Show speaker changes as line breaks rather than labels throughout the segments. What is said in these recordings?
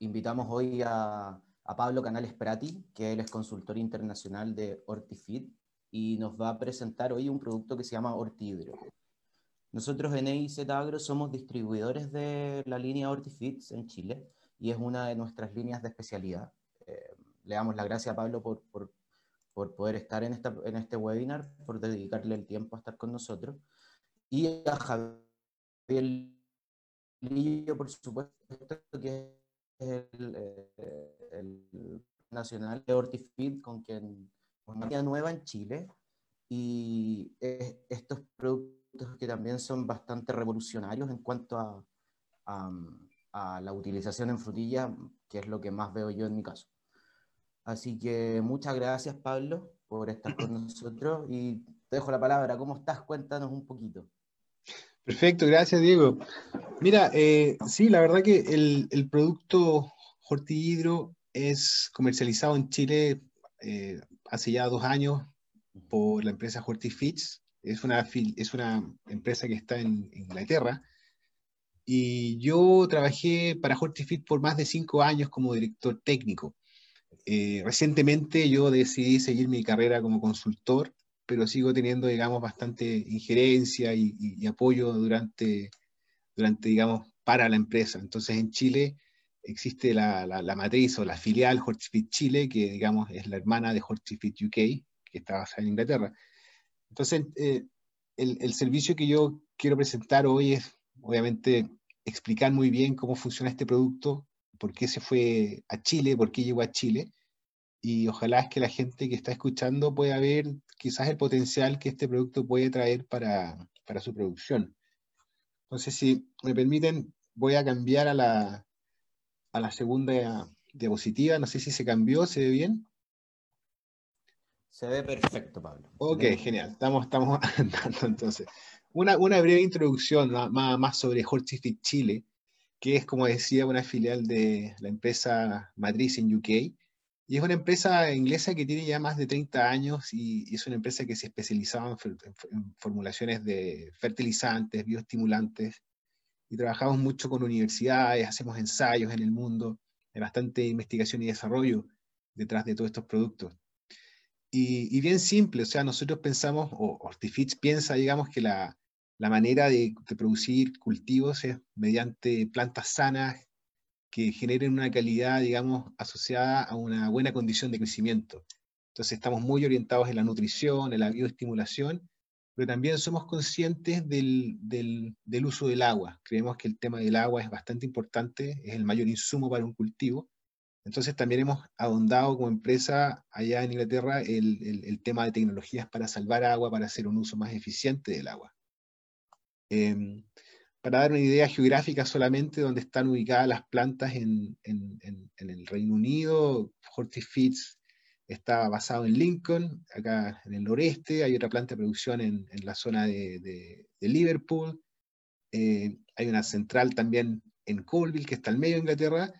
invitamos hoy a, Pablo Canales Prati, que él es consultor internacional de Hortifit y nos va a presentar hoy un producto que se llama Hortihidro. Nosotros en EIZ Agro somos distribuidores de la línea Hortifits en Chile y es una de nuestras líneas de especialidad. Eh, le damos la gracias a Pablo por, por, por poder estar en, esta, en este webinar, por dedicarle el tiempo a estar con nosotros. Y a Javier Lillo, por supuesto, que el, eh, el nacional de Hortifit, con quien una nueva en Chile. Y estos productos que también son bastante revolucionarios en cuanto a, a, la utilización en frutilla, que es lo que más veo yo en mi caso. Así que muchas gracias, Pablo, por estar con nosotros y te dejo la palabra. ¿Cómo estás? Cuéntanos un poquito.
Perfecto, gracias, Diego. Mira, eh, sí, la verdad que el, el producto Hortihidro es comercializado en Chile eh, hace ya dos años por la empresa Hortifits es una, es una empresa que está en, Inglaterra. Y yo trabajé para Hortifit por más de cinco años como director técnico. Eh, recientemente yo decidí seguir mi carrera como consultor, pero sigo teniendo, digamos, bastante injerencia y, apoyo durante, durante, digamos, para la empresa. Entonces en Chile existe la, la, matriz o la filial Hortifit Chile, que digamos es la hermana de Hortifit UK, que está basada en Inglaterra. Entonces, eh, el, servicio que yo quiero presentar hoy es, obviamente, explicar muy bien cómo funciona este producto, por qué se fue a Chile, por qué llegó a Chile, y ojalá es que la gente que está escuchando pueda ver quizás el potencial que este producto puede traer para, para su producción. Entonces, si me permiten, voy a cambiar a la, a la segunda diapositiva. No sé si se cambió, ¿se ve bien?
Se ve perfecto, Pablo.
Ok, genial. Estamos, estamos andando entonces. Una, una breve introducción más, más sobre Hortifit Chile, que es, como decía, una filial de la empresa matriz en UK. Y es una empresa inglesa que tiene ya más de 30 años y, es una empresa que se especializaba en, formulaciones de fertilizantes, bioestimulantes. Y trabajamos mucho con universidades, hacemos ensayos en el mundo, hay bastante investigación y desarrollo detrás de todos estos productos. Y, bien simple, o sea, nosotros pensamos, o Hortifits piensa, digamos, que la, la manera de, producir cultivos es mediante plantas sanas que generen una calidad, digamos, asociada a una buena condición de crecimiento. Entonces estamos muy orientados en la nutrición, en la bioestimulación, pero también somos conscientes del, del, del uso del agua. Creemos que el tema del agua es bastante importante, es el mayor insumo para un cultivo, entonces también hemos ahondado como empresa allá en Inglaterra el, tema de tecnologías para salvar agua, para hacer un uso más eficiente del agua. Em, para dar una idea geográfica solamente, donde están ubicadas las plantas en, el Reino Unido, Hortifits está basado en Lincoln, acá en el noreste, hay otra planta de producción en, la zona de, Liverpool, eh, hay una central también en Colville, que está al medio de Inglaterra,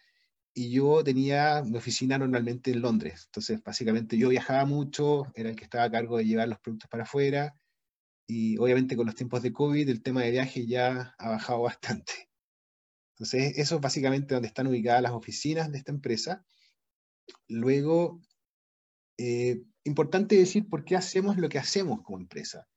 y yo tenía mi oficina normalmente en Londres. Entonces, básicamente yo viajaba mucho, era el que estaba a cargo de llevar los productos para afuera, y obviamente con los tiempos de COVID el tema de viaje ya ha bajado bastante. Entonces, eso es básicamente donde están ubicadas las oficinas de esta empresa. Luego, eh, importante decir por qué hacemos lo que hacemos como empresa.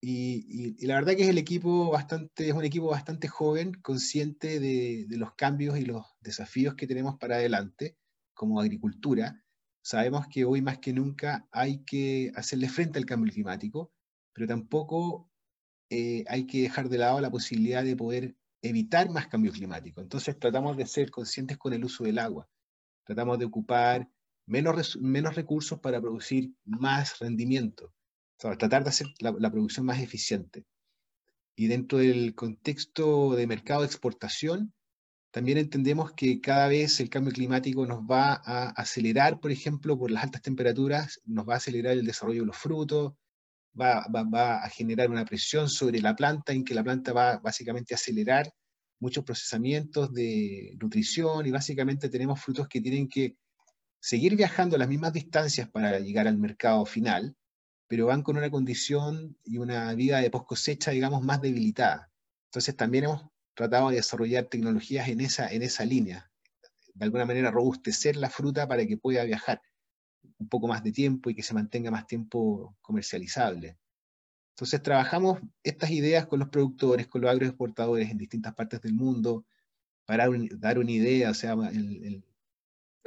Y, la verdad que es el equipo bastante, es un equipo bastante joven, consciente de, los cambios y los desafíos que tenemos para adelante como agricultura. Sabemos que hoy más que nunca hay que hacerle frente al cambio climático, pero tampoco eh, hay que dejar de lado la posibilidad de poder evitar más cambio climático. Entonces tratamos de ser conscientes con el uso del agua. Tratamos de ocupar menos, menos recursos para producir más rendimiento tratar de hacer la, producción más eficiente. Y dentro del contexto de mercado de exportación, también entendemos que cada vez el cambio climático nos va a acelerar, por ejemplo, por las altas temperaturas, nos va a acelerar el desarrollo de los frutos, va, a generar una presión sobre la planta en que la planta va básicamente a acelerar muchos procesamientos de nutrición y básicamente tenemos frutos que tienen que seguir viajando las mismas distancias para llegar al mercado final, pero van con una condición y una vida de post cosecha, digamos, más debilitada. Entonces también hemos tratado de desarrollar tecnologías en esa, en esa línea, de alguna manera robustecer la fruta para que pueda viajar un poco más de tiempo y que se mantenga más tiempo comercializable. Entonces trabajamos estas ideas con los productores, con los agroexportadores en distintas partes del mundo, para dar una idea, o sea, el,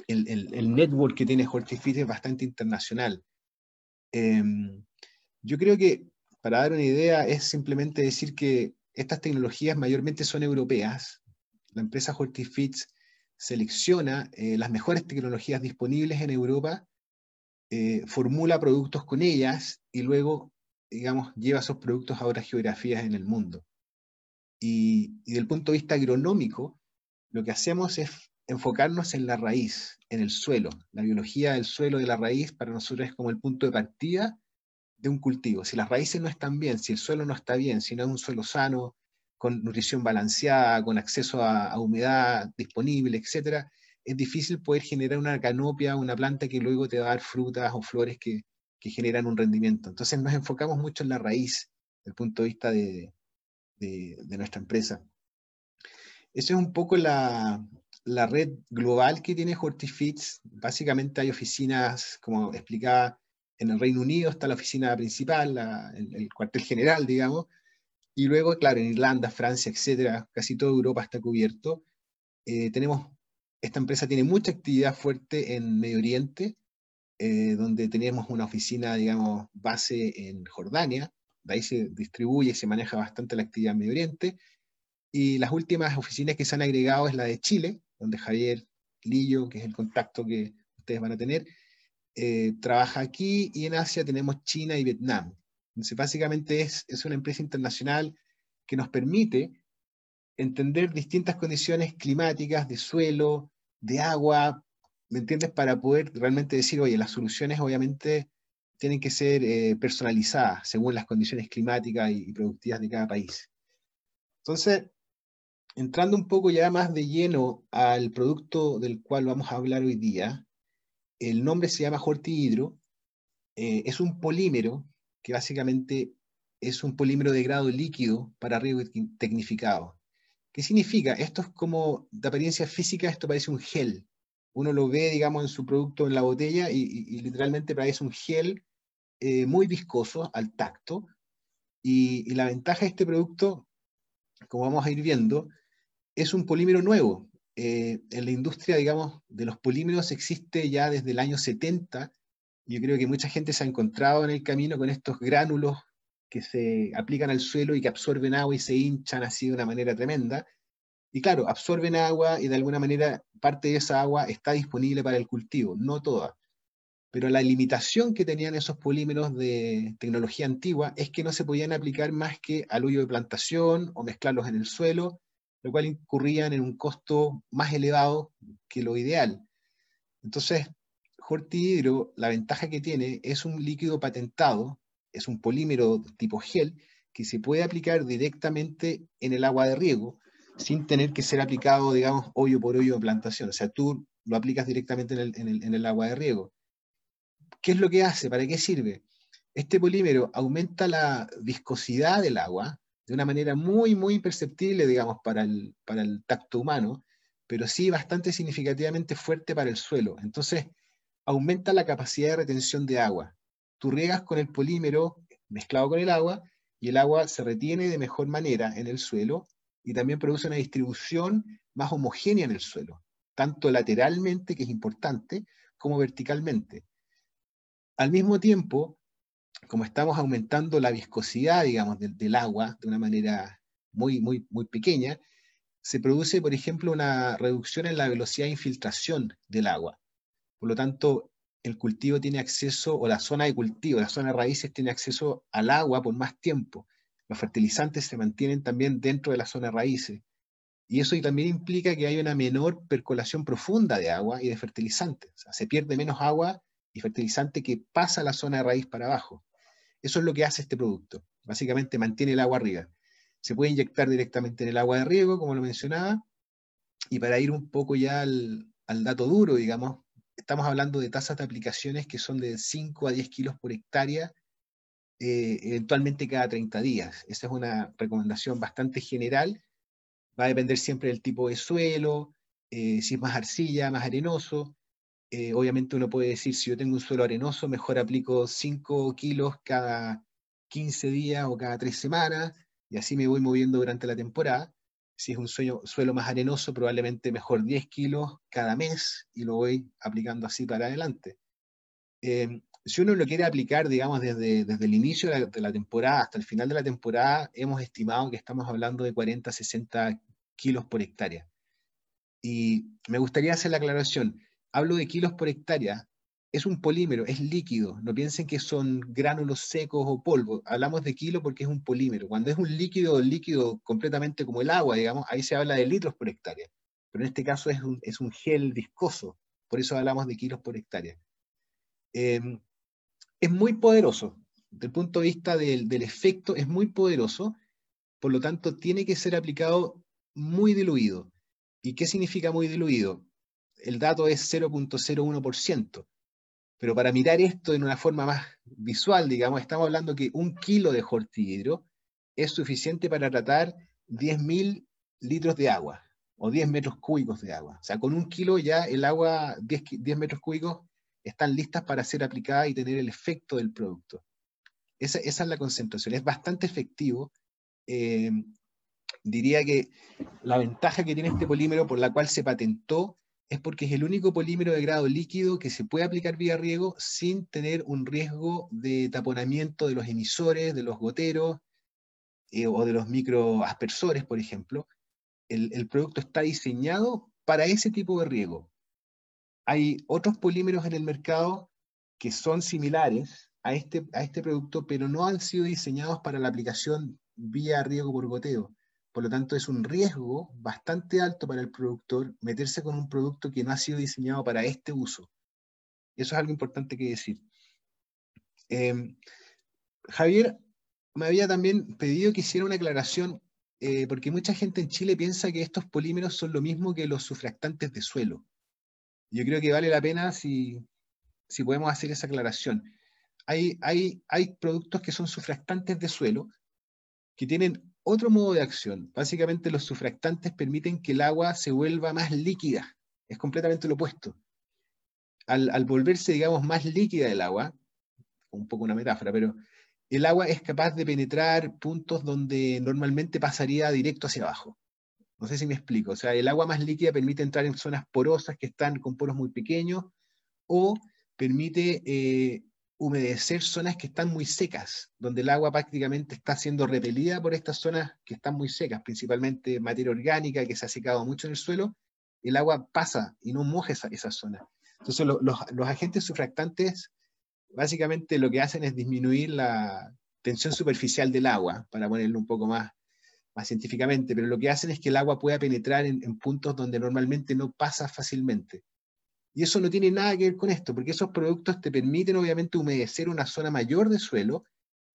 el, network que tiene Hortifit es bastante internacional. Em, yo creo que, para dar una idea, es simplemente decir que estas tecnologías mayormente son europeas. La empresa Hortifits selecciona eh, las mejores tecnologías disponibles en Europa, eh, formula productos con ellas y luego, digamos, lleva esos productos a otras geografías en el mundo. Y, y desde el punto de vista agronómico, lo que hacemos es enfocarnos en la raíz, en el suelo. La biología del suelo de la raíz para nosotros es como el punto de partida de un cultivo. Si las raíces no están bien, si el suelo no está bien, si no es un suelo sano, con nutrición balanceada, con acceso a, humedad disponible, etc., es difícil poder generar una canopia, una planta que luego te va a dar frutas o flores que, generan un rendimiento. Entonces nos enfocamos mucho en la raíz, desde el punto de vista de, de nuestra empresa. Esa es un poco la, la red global que tiene Hortifits. Básicamente hay oficinas, como explicaba, en el Reino Unido está la oficina principal, el, cuartel general, digamos, y luego, claro, en Irlanda, Francia, etcétera, casi toda Europa está cubierto. Eh, tenemos, esta empresa tiene mucha actividad fuerte en Medio Oriente, eh, donde tenemos una oficina, digamos, base en Jordania, de ahí se distribuye y se maneja bastante la actividad en Medio Oriente, y las últimas oficinas que se han agregado es la de Chile, donde Javier Lillo, que es el contacto que ustedes van a tener, eh, trabaja aquí y en Asia tenemos China y Vietnam. Entonces, básicamente es, es una empresa internacional que nos permite entender distintas condiciones climáticas, de suelo, de agua, ¿me entiendes? Para poder realmente decir, oye, las soluciones obviamente tienen que ser eh, personalizadas según las condiciones climáticas y, productivas de cada país. Entonces, entrando un poco ya más de lleno al producto del cual vamos a hablar hoy día, el nombre se llama Hortihidro, eh, es un polímero que básicamente es un polímero de grado líquido para riego tecnificado. ¿Qué significa? Esto es como, de apariencia física, esto parece un gel. Uno lo ve, digamos, en su producto en la botella y, literalmente parece un gel eh, muy viscoso al tacto. Y, y la ventaja de este producto, como vamos a ir viendo, es un polímero nuevo. Eh, en la industria, digamos, de los polímeros existe ya desde el año 70. Yo creo que mucha gente se ha encontrado en el camino con estos gránulos que se aplican al suelo y que absorben agua y se hinchan así de una manera tremenda. Y claro, absorben agua y de alguna manera parte de esa agua está disponible para el cultivo, no toda. Pero la limitación que tenían esos polímeros de tecnología antigua es que no se podían aplicar más que al hoyo de plantación o mezclarlos en el suelo lo cual incurrían en un costo más elevado que lo ideal. Entonces, Hortihidro, la ventaja que tiene es un líquido patentado, es un polímero tipo gel que se puede aplicar directamente en el agua de riego sin tener que ser aplicado, digamos, hoyo por hoyo de plantación. O sea, tú lo aplicas directamente en el, en el agua de riego. ¿Qué es lo que hace? ¿Para qué sirve? Este polímero aumenta la viscosidad del agua, de una manera muy, muy perceptible, digamos, para el, para el tacto humano, pero sí bastante significativamente fuerte para el suelo. Entonces, aumenta la capacidad de retención de agua. Tú riegas con el polímero mezclado con el agua y el agua se retiene de mejor manera en el suelo y también produce una distribución más homogénea en el suelo, tanto lateralmente, que es importante, como verticalmente. Al mismo tiempo, como estamos aumentando la viscosidad, digamos, del, agua de una manera muy, muy, muy pequeña, se produce, por ejemplo, una reducción en la velocidad de infiltración del agua. Por lo tanto, el cultivo tiene acceso, o la zona de cultivo, la zona de raíces tiene acceso al agua por más tiempo. Los fertilizantes se mantienen también dentro de la zona de raíces. Y eso también implica que hay una menor percolación profunda de agua y de fertilizantes. Se pierde menos agua y fertilizante que pasa la zona de raíz para abajo. Eso es lo que hace este producto. Básicamente mantiene el agua arriba. Se puede inyectar directamente en el agua de riego, como lo mencionaba. Y para ir un poco ya al, dato duro, digamos, estamos hablando de tasas de aplicaciones que son de 5 a 10 kilos por hectárea, eh, eventualmente cada 30 días. Esa es una recomendación bastante general. Va a depender siempre del tipo de suelo, eh, si es más arcilla, más arenoso. Eh, obviamente uno puede decir, si yo tengo un suelo arenoso, mejor aplico 5 kilos cada 15 días o cada 3 semanas, y así me voy moviendo durante la temporada. Si es un suelo, suelo más arenoso, probablemente mejor 10 kilos cada mes y lo voy aplicando así para adelante. Eh, si uno lo quiere aplicar, digamos, desde, desde el inicio de la, temporada hasta el final de la temporada, hemos estimado que estamos hablando de 40, 60 kilos por hectárea. Y me gustaría hacer la aclaración. Hablo de kilos por hectárea. Es un polímero, es líquido. No piensen que son gránulos secos o polvo. Hablamos de kilo porque es un polímero. Cuando es un líquido, líquido completamente como el agua, digamos, ahí se habla de litros por hectárea. Pero en este caso es un, gel viscoso. Por eso hablamos de kilos por hectárea. Eh, es muy poderoso. Desde el punto de vista del, efecto, es muy poderoso. Por lo tanto, tiene que ser aplicado muy diluido. ¿Y qué significa muy diluido? El dato es 0.01%. Pero para mirar esto en una forma más visual, digamos, estamos hablando que un kilo de jortihidro es suficiente para tratar 10.000 litros de agua o 10 metros cúbicos de agua. O sea, con un kilo ya el agua, 10, 10 metros cúbicos, están listas para ser aplicadas y tener el efecto del producto. Esa, es la concentración. Es bastante efectivo. Eh, diría que la ventaja que tiene este polímero por la cual se patentó es porque es el único polímero de grado líquido que se puede aplicar vía riego sin tener un riesgo de taponamiento de los emisores, de los goteros eh, o de los microaspersores, por ejemplo. El, el producto está diseñado para ese tipo de riego hay otros polímeros en el mercado que son similares a este, a este producto, pero no han sido diseñados para la aplicación vía riego por goteo. Por lo tanto, es un riesgo bastante alto para el productor meterse con un producto que no ha sido diseñado para este uso. Eso es algo importante que decir. Em, Javier me había también pedido que hiciera una aclaración, eh, porque mucha gente en Chile piensa que estos polímeros son lo mismo que los sufractantes de suelo. Yo creo que vale la pena si, podemos hacer esa aclaración. Hay, hay, hay productos que son sufractantes de suelo que tienen otro modo de acción. Básicamente los sufractantes permiten que el agua se vuelva más líquida. Es completamente lo opuesto. Al, al, volverse, digamos, más líquida el agua, un poco una metáfora, pero el agua es capaz de penetrar puntos donde normalmente pasaría directo hacia abajo. No sé si me explico. O sea, el agua más líquida permite entrar en zonas porosas que están con poros muy pequeños o permite eh, humedecer zonas que están muy secas, donde el agua prácticamente está siendo repelida por estas zonas que están muy secas, principalmente materia orgánica que se ha secado mucho en el suelo, el agua pasa y no moja esa, esa zona. Entonces los, los agentes sufractantes básicamente lo que hacen es disminuir la tensión superficial del agua, para ponerlo un poco más, más científicamente, pero lo que hacen es que el agua pueda penetrar en, puntos donde normalmente no pasa fácilmente. Y eso no tiene nada que ver con esto, porque esos productos te permiten obviamente humedecer una zona mayor de suelo,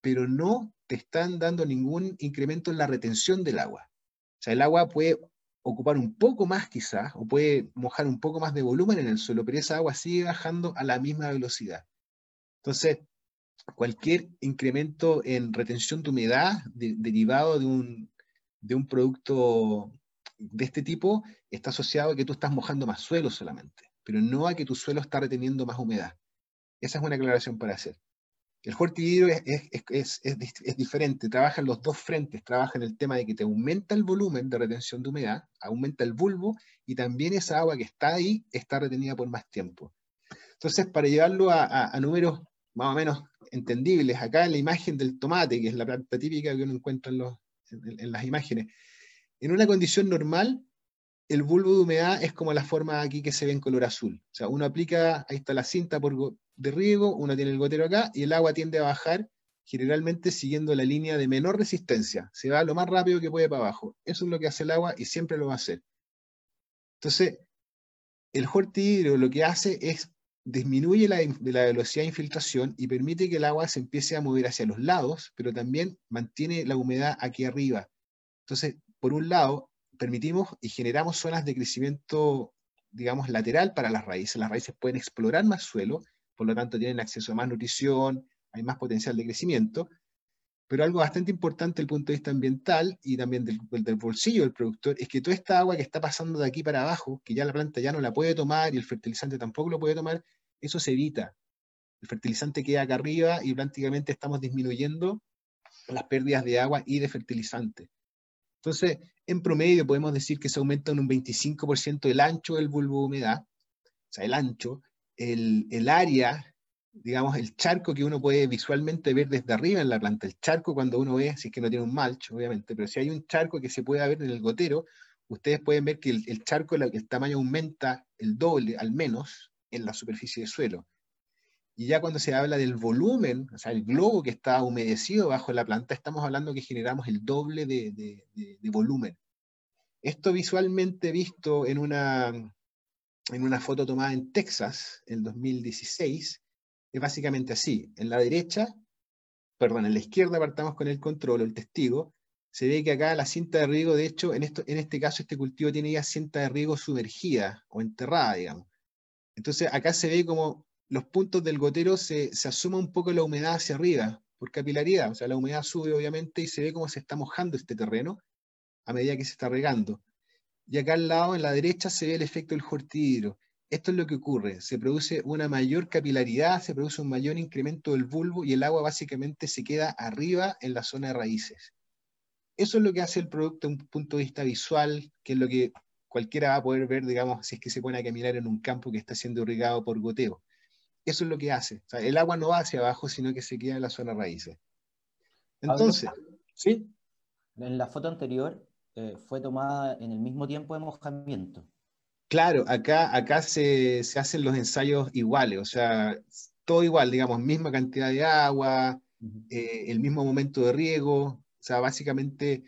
pero no te están dando ningún incremento en la retención del agua. O sea, el agua puede ocupar un poco más quizás, o puede mojar un poco más de volumen en el suelo, pero esa agua sigue bajando a la misma velocidad. Entonces, cualquier incremento en retención de humedad derivado de un, de un producto de este tipo está asociado a que tú estás mojando más suelo solamente, pero no a que tu suelo está reteniendo más humedad. Esa es una aclaración para hacer. El hortihidro es, es, es, diferente, trabaja en los dos frentes, trabaja en el tema de que te aumenta el volumen de retención de humedad, aumenta el bulbo y también esa agua que está ahí está retenida por más tiempo. Entonces, para llevarlo a, números más o menos entendibles, acá en la imagen del tomate, que es la planta típica que uno encuentra en los, en, las imágenes. En una condición normal, el bulbo de humedad es como la forma aquí que se ve en color azul. O sea, uno aplica, ahí está la cinta por, de riego, uno tiene el gotero acá, y el agua tiende a bajar generalmente siguiendo la línea de menor resistencia. Se va lo más rápido que puede para abajo. Eso es lo que hace el agua y siempre lo va a hacer. Entonces, el hortihidro lo que hace es disminuye la, la, velocidad de infiltración y permite que el agua se empiece a mover hacia los lados, pero también mantiene la humedad aquí arriba. Entonces, por un lado, permitimos y generamos zonas de crecimiento, digamos, lateral para las raíces. Las raíces pueden explorar más suelo, por lo tanto tienen acceso a más nutrición, hay más potencial de crecimiento, Pero algo bastante importante desde el punto de vista ambiental y también del, del, bolsillo del productor es que toda esta agua que está pasando de aquí para abajo, que ya la planta ya no la puede tomar y el fertilizante tampoco lo puede tomar, eso se evita. El fertilizante queda acá arriba y prácticamente estamos disminuyendo las pérdidas de agua y de fertilizante. Entonces, en promedio podemos decir que se aumenta en un 25% el ancho del bulbo de humedad, o sea, el ancho, el, el área digamos, el charco que uno puede visualmente ver desde arriba en la planta. El charco cuando uno ve, si es que no tiene un malch, obviamente, pero si hay un charco que se puede ver en el gotero, ustedes pueden ver que el, charco, el, tamaño aumenta el doble, al menos, en la superficie de suelo. Y ya cuando se habla del volumen, o sea, el globo que está humedecido bajo la planta, estamos hablando que generamos el doble de, volumen. Esto visualmente visto en una, en una foto tomada en Texas, en 2016, es básicamente así. En la derecha, perdón, en la izquierda partamos con el control, el testigo, se ve que acá la cinta de riego, de hecho, en, esto, en este caso este cultivo tiene ya cinta de riego sumergida o enterrada, digamos. Entonces acá se ve como los puntos del gotero se, se asuma un poco la humedad hacia arriba, por capilaridad, o sea, la humedad sube obviamente y se ve cómo se está mojando este terreno a medida que se está regando. Y acá al lado, en la derecha, se ve el efecto del jortidro esto es lo que ocurre, se produce una mayor capilaridad, se produce un mayor incremento del bulbo y el agua básicamente se queda arriba en la zona de raíces. Eso es lo que hace el producto desde un punto de vista visual, que es lo que cualquiera va a poder ver, digamos, si es que se pone a caminar en un campo que está siendo irrigado por goteo. Eso es lo que hace. el agua no va hacia abajo, sino que se queda en la zona raíces. Entonces, ¿sí?
En la foto anterior eh, fue tomada en el mismo tiempo de mojamiento.
Claro, acá, acá se, hacen los ensayos iguales, o sea, todo igual, digamos, misma cantidad de agua, eh, el mismo momento de riego, o sea, básicamente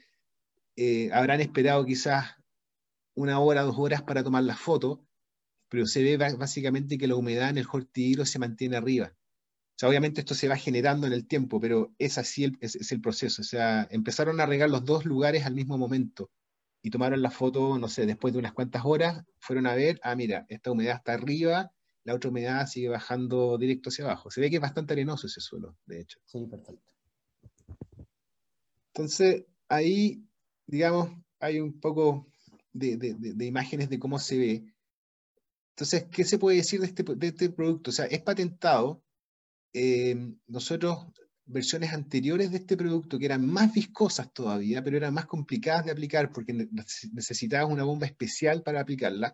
eh, habrán esperado quizás una hora, dos horas para tomar la foto, pero se ve básicamente que la humedad en el hortihidro se mantiene arriba. O sea, obviamente esto se va generando en el tiempo, pero es así el, es el proceso. O sea, empezaron a regar los dos lugares al mismo momento y tomaron la foto, no sé, después de unas cuantas horas, fueron a ver, ah, mira, esta humedad está arriba, la otra humedad sigue bajando directo hacia abajo. Se ve que es bastante arenoso ese suelo, de hecho.
Sí, perfecto.
Entonces, ahí, digamos, hay un poco de, imágenes de cómo se ve. Entonces, ¿qué se puede decir de este, este producto? O sea, es patentado. Eh, nosotros versiones anteriores de este producto que eran más viscosas todavía, pero eran más complicadas de aplicar porque necesitabas una bomba especial para aplicarla.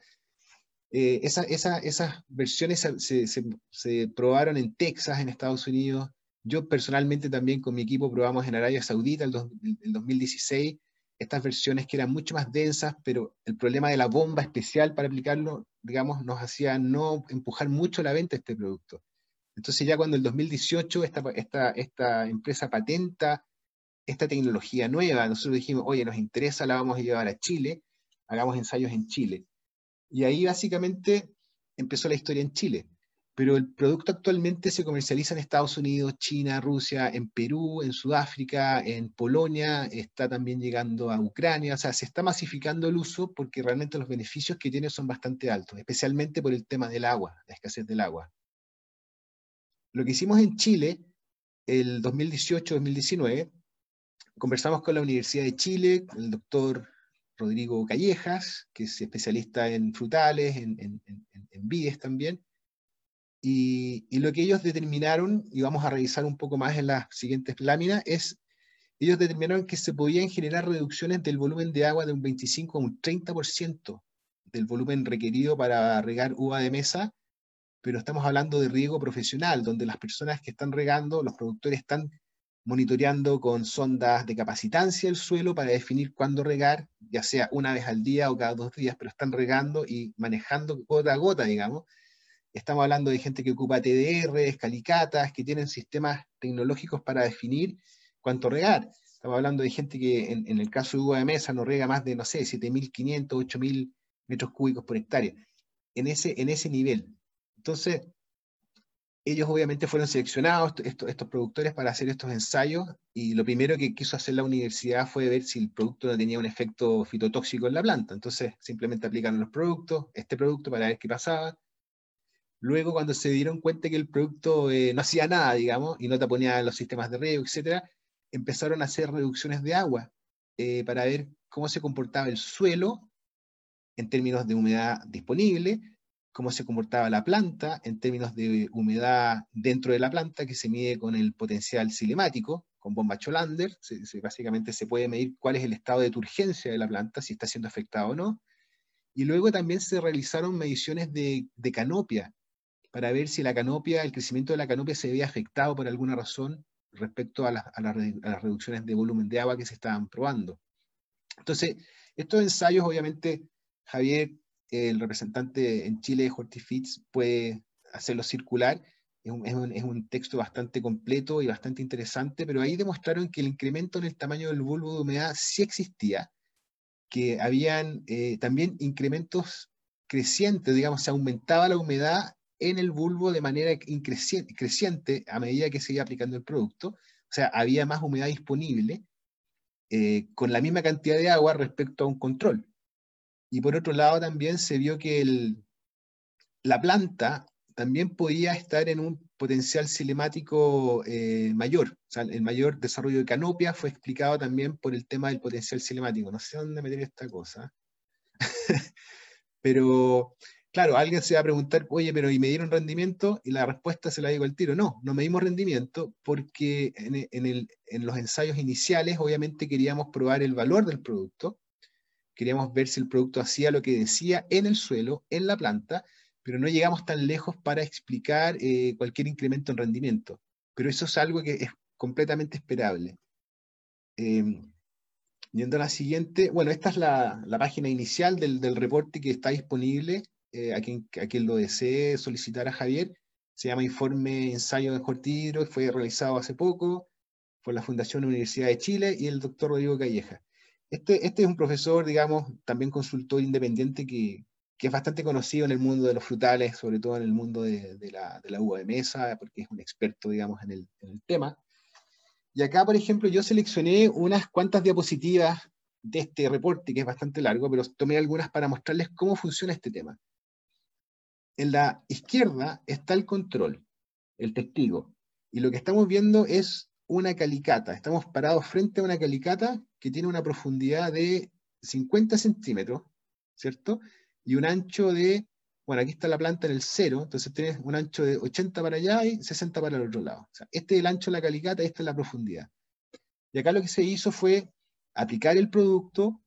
Eh, esas versiones se, probaron en Texas, en Estados Unidos. Yo personalmente también con mi equipo probamos en Arabia Saudita el, el 2016 estas versiones que eran mucho más densas, pero el problema de la bomba especial para aplicarlo, digamos, nos hacía no empujar mucho la venta de este producto. Entonces ya cuando en el 2018 esta, esta, esta empresa patenta esta tecnología nueva, nosotros dijimos, oye, nos interesa, la vamos a llevar a Chile, hagamos ensayos en Chile. Y ahí básicamente empezó la historia en Chile. Pero el producto actualmente se comercializa en Estados Unidos, China, Rusia, en Perú, en Sudáfrica, en Polonia, está también llegando a Ucrania, o sea, se está masificando el uso porque realmente los beneficios que tiene son bastante altos, especialmente por el tema del agua, la escasez del agua. Lo que hicimos en Chile, el 2018-2019, conversamos con la Universidad de Chile, el doctor Rodrigo Callejas, que es especialista en frutales, en, en, vides también, y, lo que ellos determinaron, y vamos a revisar un poco más en las siguientes láminas, es, ellos determinaron que se podían generar reducciones del volumen de agua de un 25 a un 30% del volumen requerido para regar uva de mesa pero estamos hablando de riego profesional, donde las personas que están regando, los productores están monitoreando con sondas de capacitancia el suelo para definir cuándo regar, ya sea una vez al día o cada dos días, pero están regando y manejando gota a gota, digamos. Estamos hablando de gente que ocupa TDR, escalicatas, que tienen sistemas tecnológicos para definir cuánto regar. Estamos hablando de gente que en, el caso de uva de mesa no rega más de, no sé, 7.500, 8.000 metros cúbicos por hectárea. En ese, en ese nivel. Entonces, ellos obviamente fueron seleccionados, estos, productores, para hacer estos ensayos, y lo primero que quiso hacer la universidad fue ver si el producto no tenía un efecto fitotóxico en la planta. Entonces, simplemente aplicaron los productos, este producto, para ver qué pasaba. Luego, cuando se dieron cuenta que el producto eh, no hacía nada, digamos, y no te ponía los sistemas de riego, etc., empezaron a hacer reducciones de agua eh, para ver cómo se comportaba el suelo en términos de humedad disponible, cómo se comportaba la planta en términos de humedad dentro de la planta, que se mide con el potencial cinemático, con bomba Cholander. básicamente se puede medir cuál es el estado de turgencia de la planta, si está siendo afectada o no. Y luego también se realizaron mediciones de, canopia, para ver si la canopia, el crecimiento de la canopia se había afectado por alguna razón respecto a, las reducciones de volumen de agua que se estaban probando. Entonces, estos ensayos, obviamente, Javier, el representante en Chile de Hortifits, puede hacerlo circular. Es un, texto bastante completo y bastante interesante, pero ahí demostraron que el incremento en el tamaño del bulbo de humedad sí existía, que habían eh, también incrementos crecientes, digamos, se aumentaba la humedad en el bulbo de manera creciente a medida que se iba aplicando el producto. O sea, había más humedad disponible eh, con la misma cantidad de agua respecto a un control. Y por otro lado también se vio que el, la planta también podía estar en un potencial cinemático eh, mayor. O sea, el mayor desarrollo de canopia fue explicado también por el tema del potencial cinemático. No sé dónde meter esta cosa. pero, claro, alguien se va a preguntar, oye, pero ¿y me dieron rendimiento? Y la respuesta se la digo al tiro. No, no medimos rendimiento porque en, en los ensayos iniciales obviamente queríamos probar el valor del producto queríamos ver si el producto hacía lo que decía en el suelo, en la planta, pero no llegamos tan lejos para explicar eh, cualquier incremento en rendimiento. Pero eso es algo que es completamente esperable. Eh, yendo a la siguiente, bueno, esta es la, página inicial del, reporte que está disponible eh, a, quien, a, quien, lo desee solicitar a Javier. Se llama Informe Ensayo de Hortidro, fue realizado hace poco por la Fundación Universidad de Chile y el doctor Rodrigo Calleja. Este, este, es un profesor, digamos, también consultor independiente que, es bastante conocido en el mundo de los frutales, sobre todo en el mundo de, la, de la, uva de mesa, porque es un experto, digamos, en el, tema. Y acá, por ejemplo, yo seleccioné unas cuantas diapositivas de este reporte, que es bastante largo, pero tomé algunas para mostrarles cómo funciona este tema. En la izquierda está el control, el testigo, y lo que estamos viendo es una calicata. Estamos parados frente a una calicata que tiene una profundidad de 50 centímetros, ¿cierto? Y un ancho de, bueno, aquí está la planta en el cero, entonces tienes un ancho de 80 para allá y 60 para el otro lado. O este es el ancho de la calicata, esta es la profundidad. Y acá lo que se hizo fue aplicar el producto,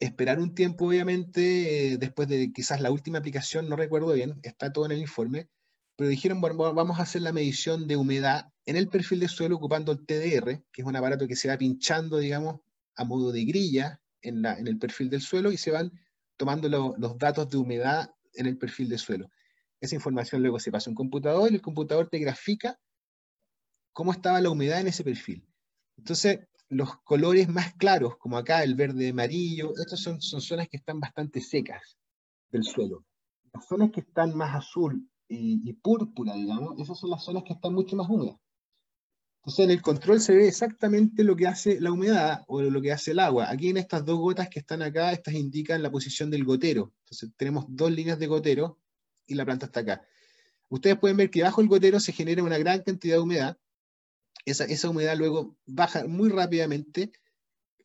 esperar un tiempo, obviamente, eh, después de quizás la última aplicación, no recuerdo bien, está todo en el informe, pero dijeron, bueno, vamos a hacer la medición de humedad en el perfil de suelo ocupando el TDR, que es un aparato que se va pinchando, digamos, a modo de grilla en, la, en el perfil del suelo y se van tomando los datos de humedad en el perfil de suelo. Esa información luego se pasa a un computador y el computador te grafica cómo estaba la humedad en ese perfil. Entonces, los colores más claros, como acá el verde amarillo, estas son, son zonas que están bastante secas del suelo. Las zonas que están más azul y, púrpura, digamos, esas son las zonas que están mucho más húmedas. Entonces en el control se ve exactamente lo que hace la humedad o lo que hace el agua. Aquí en estas dos gotas que están acá, estas indican la posición del gotero. Entonces tenemos dos líneas de gotero y la planta está acá. Ustedes pueden ver que bajo el gotero se genera una gran cantidad de humedad. Esa, esa humedad luego baja muy rápidamente.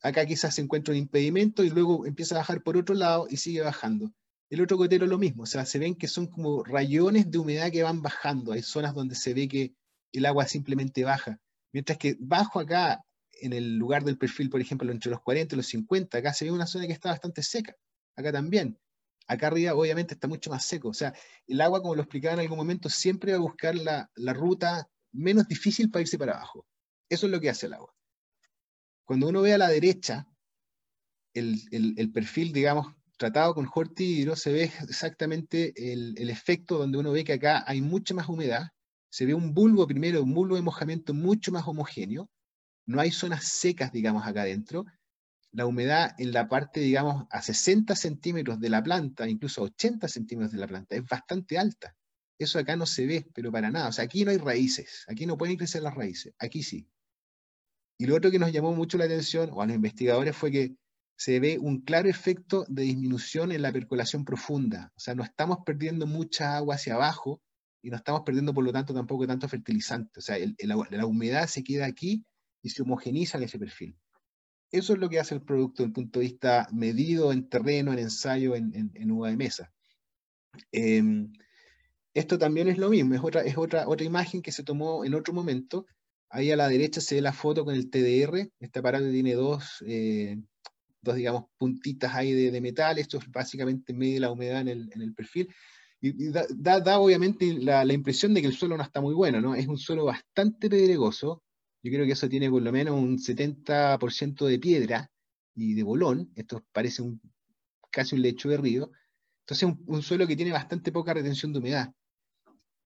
Acá quizás se encuentra un impedimento y luego empieza a bajar por otro lado y sigue bajando. El otro gotero lo mismo, o sea, se ven que son como rayones de humedad que van bajando. Hay zonas donde se ve que el agua simplemente baja. Mientras que bajo acá, en el lugar del perfil, por ejemplo, entre los 40 y los 50, acá se ve una zona que está bastante seca. Acá también. Acá arriba, obviamente, está mucho más seco. O sea, el agua, como lo explicaba en algún momento, siempre va a buscar la, ruta menos difícil para irse para abajo. Eso es lo que hace el agua. Cuando uno ve a la derecha, el, perfil, digamos, tratado con Horti se ve exactamente el, el, efecto donde uno ve que acá hay mucha más humedad se ve un bulbo primero, un bulbo de mojamiento mucho más homogéneo, no hay zonas secas, digamos, acá adentro, la humedad en la parte, digamos, a 60 centímetros de la planta, incluso a 80 centímetros de la planta, es bastante alta. Eso acá no se ve, pero para nada. O sea, aquí no hay raíces, aquí no pueden crecer las raíces, aquí sí. Y lo otro que nos llamó mucho la atención, o a los investigadores, fue que se ve un claro efecto de disminución en la percolación profunda. O sea, no estamos perdiendo mucha agua hacia abajo, y no estamos perdiendo, por lo tanto, tampoco tanto fertilizante. O sea, la, humedad se queda aquí y se homogenizan ese perfil. Eso es lo que hace el producto desde el punto de vista medido en terreno, en ensayo, en, en, uva de mesa. Em, esto también es lo mismo, es, otra, es otra, otra imagen que se tomó en otro momento. Ahí a la derecha se ve la foto con el TDR. Este aparato tiene dos, eh, dos digamos, puntitas ahí de, metal. Esto es básicamente mide la humedad en el, en el perfil. Y, da, da, obviamente la, la, impresión de que el suelo no está muy bueno, ¿no? Es un suelo bastante pedregoso, yo creo que eso tiene por lo menos un 70% de piedra y de bolón. Esto parece un, casi un lecho de río. Entonces, un, un suelo que tiene bastante poca retención de humedad.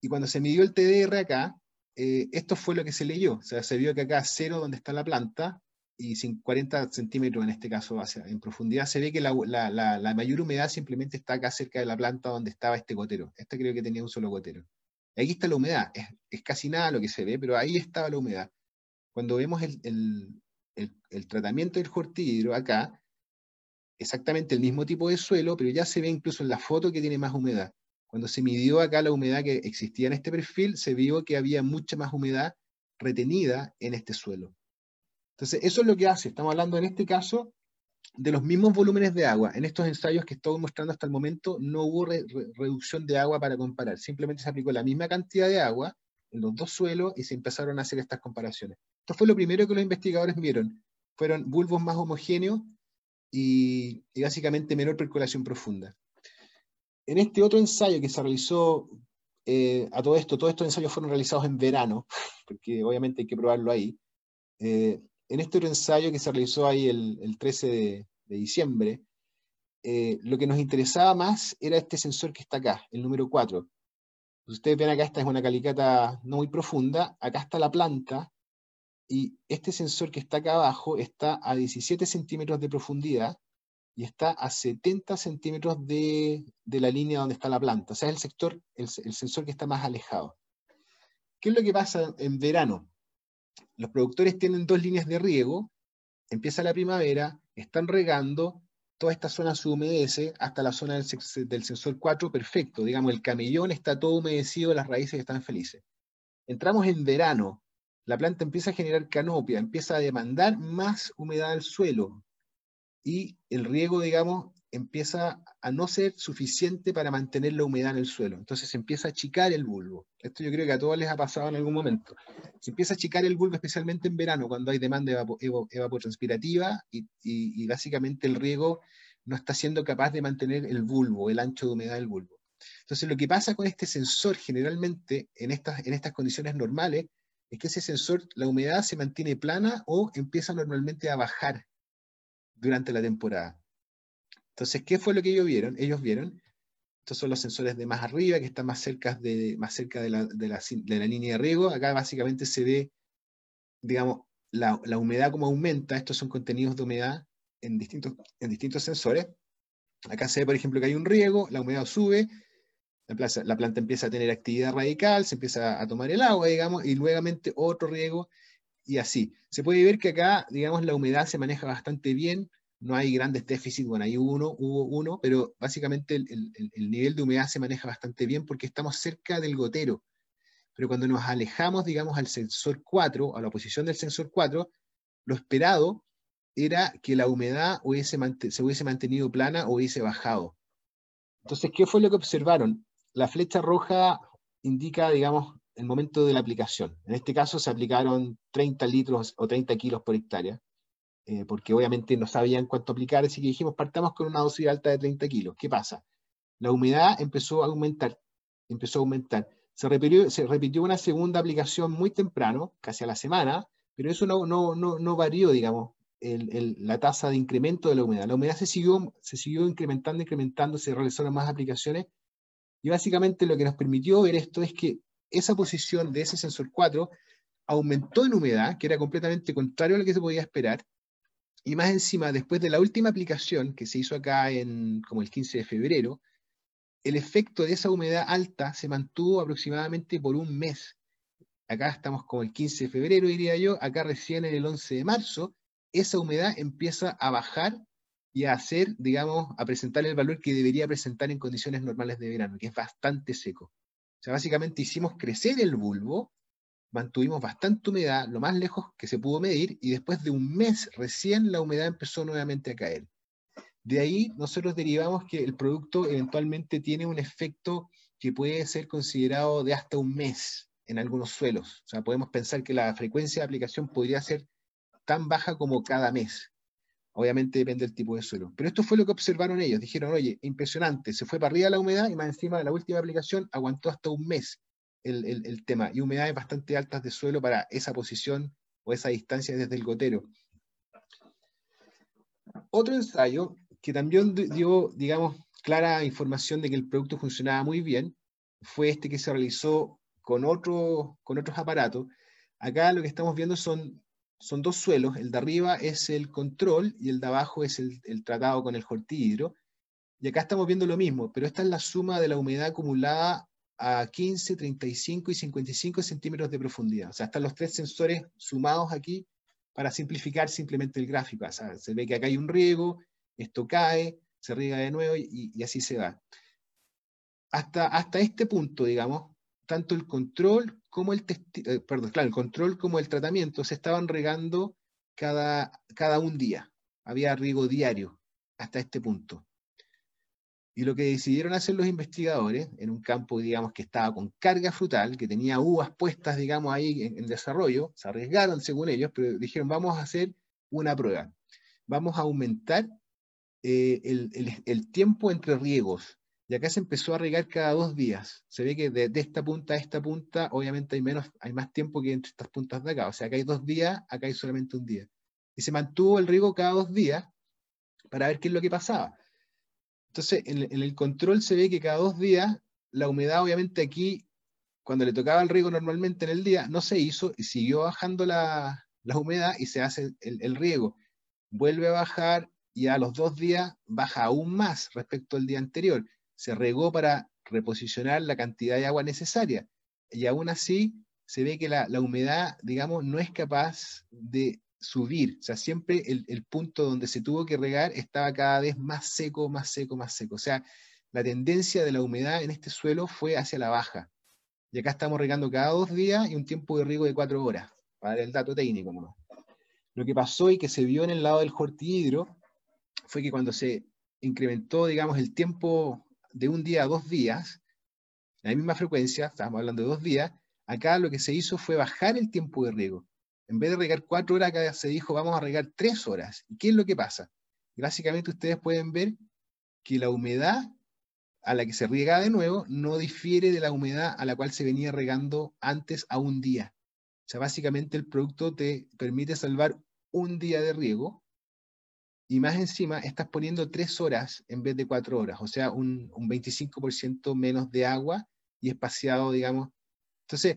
Y cuando se midió el TDR acá, eh, esto fue lo que se leyó. O sea, se vio que acá cero donde está la planta y 40 centímetros en este caso en profundidad, se ve que la, mayor humedad simplemente está acá cerca de la planta donde estaba este gotero. Este creo que tenía un solo gotero. Aquí está la humedad, es, es, casi nada lo que se ve, pero ahí estaba la humedad cuando vemos el, tratamiento del jortidro acá, exactamente el mismo tipo de suelo, pero ya se ve incluso en la foto que tiene más humedad. Cuando se midió acá la humedad que existía en este perfil, se vio que había mucha más humedad retenida en este suelo. Entonces, eso es lo que hace. Estamos hablando en este caso de los mismos volúmenes de agua. En estos ensayos que estoy mostrando hasta el momento, no hubo reducción de agua para comparar. Simplemente se aplicó la misma cantidad de agua en los dos suelos y se empezaron a hacer estas comparaciones. Esto fue lo primero que los investigadores vieron. Fueron bulbos más homogéneos y, básicamente menor percolación profunda. En este otro ensayo que se realizó eh, a todo esto, todos estos ensayos fueron realizados en verano, porque obviamente hay que probarlo ahí. Eh, en este otro ensayo que se realizó ahí el, 13 de, diciembre, eh, lo que nos interesaba más era este sensor que está acá, el número 4, ustedes ven acá, esta es una calicata no muy profunda, acá está la planta, y este sensor que está acá abajo está a 17 centímetros de profundidad y está a 70 centímetros de, la línea donde está la planta. O sea, es el, sector, el, sensor que está más alejado. ¿Qué es lo que pasa en verano? Los productores tienen dos líneas de riego, empieza la primavera, están regando, toda esta zona se humedece hasta la zona del, sensor 4, perfecto. Digamos, el camellón está todo humedecido, las raíces están felices. Entramos en verano, la planta empieza a generar canopia, empieza a demandar más humedad al suelo y el riego, digamos, empieza a no ser suficiente para mantener la humedad en el suelo. Entonces se empieza a achicar el bulbo. Esto yo creo que a todos les ha pasado en algún momento. Se empieza a achicar el bulbo especialmente en verano, cuando hay demanda evapotranspirativa y, y, básicamente el riego no está siendo capaz de mantener el bulbo, el ancho de humedad del bulbo. Entonces lo que pasa con este sensor generalmente en estas, en estas condiciones normales es que ese sensor, la humedad se mantiene plana o empieza normalmente a bajar durante la temporada. Entonces, ¿qué fue lo que ellos vieron? Ellos vieron, estos son los sensores de más arriba, que están más cerca de, más cerca de, la, de, la, línea de riego. Acá básicamente se ve, digamos, la, la, humedad como aumenta. Estos son contenidos de humedad en distintos, en distintos sensores. Acá se ve, por ejemplo, que hay un riego, la humedad sube, la, la planta empieza a tener actividad radical, se empieza a tomar el agua, digamos, y luego otro riego, y así. Se puede ver que acá, digamos, la humedad se maneja bastante bien, no hay grandes déficits, bueno, hay uno, hubo uno, pero básicamente el, nivel de humedad se maneja bastante bien porque estamos cerca del gotero. Pero cuando nos alejamos, digamos, al sensor 4, a la posición del sensor 4, lo esperado era que la humedad se hubiese mantenido plana o hubiese bajado. Entonces, ¿qué fue lo que observaron? La flecha roja indica, digamos, el momento de la aplicación. En este caso se aplicaron 30 litros o 30 kilos por hectárea. Eh, porque obviamente no sabían cuánto aplicar, así que dijimos, partamos con una dosis alta de 30 kilos. ¿Qué pasa? La humedad empezó a aumentar, empezó a aumentar. Se repitió, una segunda aplicación muy temprano, casi a la semana, pero eso no, no, varió, digamos, la tasa de incremento de la humedad. La humedad se siguió, se siguió incrementando, incrementando, se realizaron más aplicaciones, y básicamente lo que nos permitió ver esto es que esa posición de ese sensor 4 aumentó en humedad, que era completamente contrario a lo que se podía esperar, y más encima, después de la última aplicación que se hizo acá en como el 15 de febrero, el efecto de esa humedad alta se mantuvo aproximadamente por un mes. Acá estamos como el 15 de febrero, diría yo, acá recién en el 11 de marzo, esa humedad empieza a bajar y a hacer, digamos, a presentar el valor que debería presentar en condiciones normales de verano, que es bastante seco. Sea, básicamente hicimos crecer el bulbo mantuvimos bastante humedad, lo más lejos que se pudo medir, y después de un mes recién la humedad empezó nuevamente a caer. De ahí nosotros derivamos que el producto eventualmente tiene un efecto que puede ser considerado de hasta un mes en algunos suelos. O sea, podemos pensar que la frecuencia de aplicación podría ser tan baja como cada mes. Obviamente depende del tipo de suelo. Pero esto fue lo que observaron ellos. Dijeron, oye, impresionante, se fue para arriba la humedad y más encima de la última aplicación aguantó hasta un mes el, el, tema. Y humedades bastante altas de suelo para esa posición o esa distancia desde el gotero. Otro ensayo que también dio, digamos, clara información de que el producto funcionaba muy bien fue este que se realizó con, otro, con otros aparatos. Acá lo que estamos viendo son son dos suelos, el de arriba es el control y el de abajo es el, tratado con el hortihidro. Y acá estamos viendo lo mismo, pero esta es la suma de la humedad acumulada a 15, 35 y 55 centímetros de profundidad. O sea, están los tres sensores sumados aquí para simplificar simplemente el gráfico. O sea, se ve que acá hay un riego, esto cae, se riega de nuevo y, y así se va. Hasta, hasta este punto, digamos, tanto el control como el, eh, claro, el control como el tratamiento se estaban regando cada, cada un día. Había riego diario hasta este punto. Y lo que decidieron hacer los investigadores, en un campo, digamos, que estaba con carga frutal, que tenía uvas puestas, digamos, ahí en, desarrollo, se arriesgaron según ellos, pero dijeron, vamos a hacer una prueba. Vamos a aumentar eh, el, tiempo entre riegos y acá se empezó a regar cada dos días. Se ve que de, esta punta a esta punta, obviamente hay, menos, hay más tiempo que entre estas puntas de acá. O sea, acá hay dos días, acá hay solamente un día. Y se mantuvo el riego cada dos días para ver qué es lo que pasaba. Entonces, en, el control se ve que cada dos días, la humedad obviamente aquí, cuando le tocaba el riego normalmente en el día, no se hizo y siguió bajando la, humedad y se hace el, el riego. Vuelve a bajar y a los dos días baja aún más respecto al día anterior se regó para reposicionar la cantidad de agua necesaria. Y aún así se ve que la, humedad, digamos, no es capaz de subir. O sea, siempre el, punto donde se tuvo que regar estaba cada vez más seco, más seco, más seco. O sea, la tendencia de la humedad en este suelo fue hacia la baja. Y acá estamos regando cada dos días y un tiempo de riego de cuatro horas, para el dato técnico. ¿no? Lo que pasó y que se vio en el lado del hortihidro fue que cuando se incrementó, digamos, el tiempo de un día a dos días, la misma frecuencia, estamos hablando de dos días, acá lo que se hizo fue bajar el tiempo de riego. En vez de regar cuatro horas, se dijo vamos a regar tres horas. ¿Y qué es lo que pasa? Básicamente ustedes pueden ver que la humedad a la que se riega de nuevo no difiere de la humedad a la cual se venía regando antes a un día. O sea, básicamente el producto te permite salvar un día de riego y más encima estás poniendo tres horas en vez de cuatro horas, o sea, un, un 25% menos de agua y espaciado, digamos. Entonces,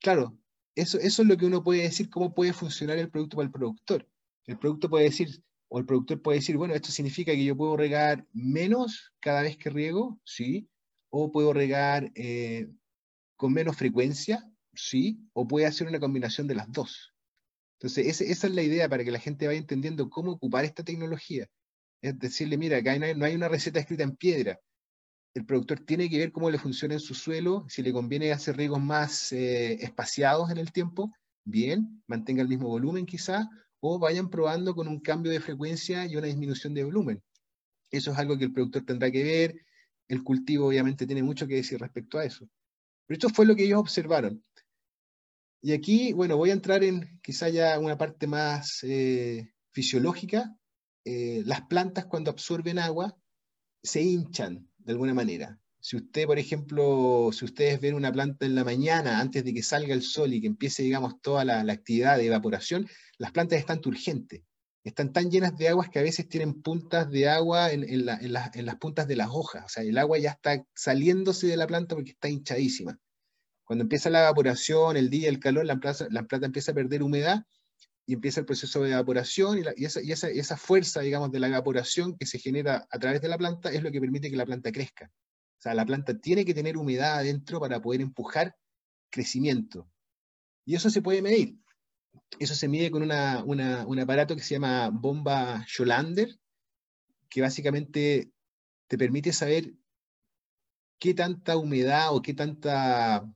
claro, eso, eso es lo que uno puede decir, cómo puede funcionar el producto para el productor. El producto puede decir, o el productor puede decir, bueno, esto significa que yo puedo regar menos cada vez que riego, sí, o puedo regar eh, con menos frecuencia, sí, o puede hacer una combinación de las dos. Entonces, esa es la idea para que la gente vaya entendiendo cómo ocupar esta tecnología. Es decirle, mira, acá no hay, una receta escrita en piedra. El productor tiene que ver cómo le funciona en su suelo, si le conviene hacer riegos más eh, espaciados en el tiempo, bien, mantenga el mismo volumen quizá, o vayan probando con un cambio de frecuencia y una disminución de volumen. Eso es algo que el productor tendrá que ver. El cultivo obviamente tiene mucho que decir respecto a eso. Pero esto fue lo que ellos observaron. Y aquí, bueno, voy a entrar en quizá ya una parte más eh, fisiológica. Eh, las plantas cuando absorben agua se hinchan de alguna manera. Si usted, por ejemplo, si ustedes ven una planta en la mañana, antes de que salga el sol y que empiece, digamos, toda la, actividad de evaporación, las plantas están turgentes. Están tan llenas de aguas que a veces tienen puntas de agua en, en las puntas de las hojas. O sea, el agua ya está saliéndose de la planta porque está hinchadísima. Cuando empieza la evaporación, el día, el calor, la planta, la planta empieza a perder humedad y empieza el proceso de evaporación y, esa, fuerza, digamos, de la evaporación que se genera a través de la planta es lo que permite que la planta crezca. O sea, la planta tiene que tener humedad adentro para poder empujar crecimiento. Y eso se puede medir. Eso se mide con un aparato que se llama bomba Scholander, que básicamente te permite saber qué tanta humedad o qué tanta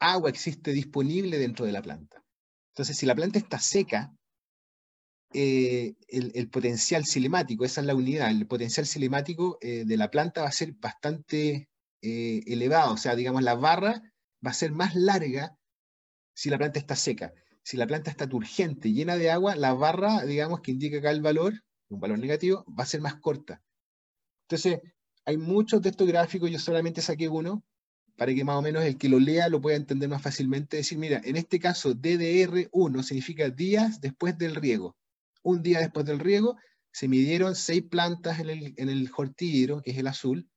agua existe disponible dentro de la planta. Entonces, si la planta está seca, eh, el, potencial cinemático, esa es la unidad, el potencial cinemático eh, de la planta va a ser bastante eh, elevado, o sea, digamos, la barra va a ser más larga si la planta está seca. Si la planta está turgente, llena de agua, la barra, digamos, que indica acá el valor, un valor negativo, va a ser más corta. Entonces, hay muchos de estos gráficos, yo solamente saqué uno, para que más o menos el que lo lea lo pueda entender más fácilmente. Decir, mira, en este caso DDR1 significa días después del riego un día después del riego, se midieron seis plantas en el, en el que es el azul,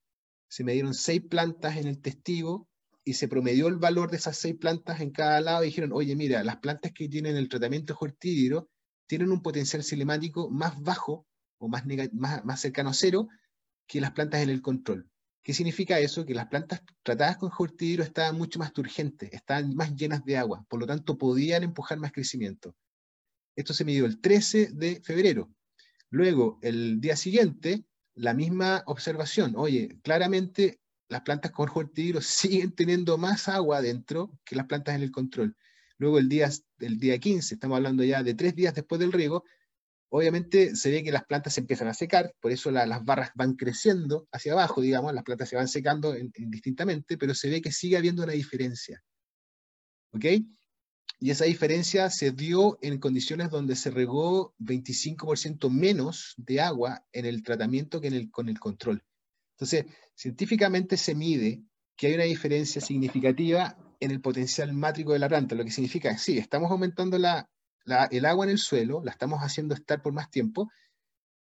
se midieron seis plantas en el testigo y se promedió el valor de esas seis plantas en cada lado y dijeron, oye, mira, las plantas que tienen el tratamiento hortídero tienen un potencial cinemático más bajo o más, más, más cercano a cero que las plantas en el control. ¿Qué significa eso? Que las plantas tratadas con hortídero estaban mucho más turgentes, estaban más llenas de agua, por lo tanto podían empujar más crecimiento. Esto se midió el 13 de febrero. Luego, el día siguiente, la misma observación. Oye, claramente las plantas con hortigiro siguen teniendo más agua dentro que las plantas en el control. Luego, el día, el día 15, estamos hablando ya de tres días después del riego, obviamente se ve que las plantas se empiezan a secar, por eso las barras van creciendo hacia abajo, digamos, las plantas se van secando indistintamente, pero se ve que sigue habiendo una diferencia. ¿Ok? y esa diferencia se dio en condiciones donde se regó 25% menos de agua en el tratamiento que en el, con el control. Entonces, científicamente se mide que hay una diferencia significativa en el potencial mátrico de la planta, lo que significa, sí, estamos aumentando la, el agua en el suelo, la estamos haciendo estar por más tiempo.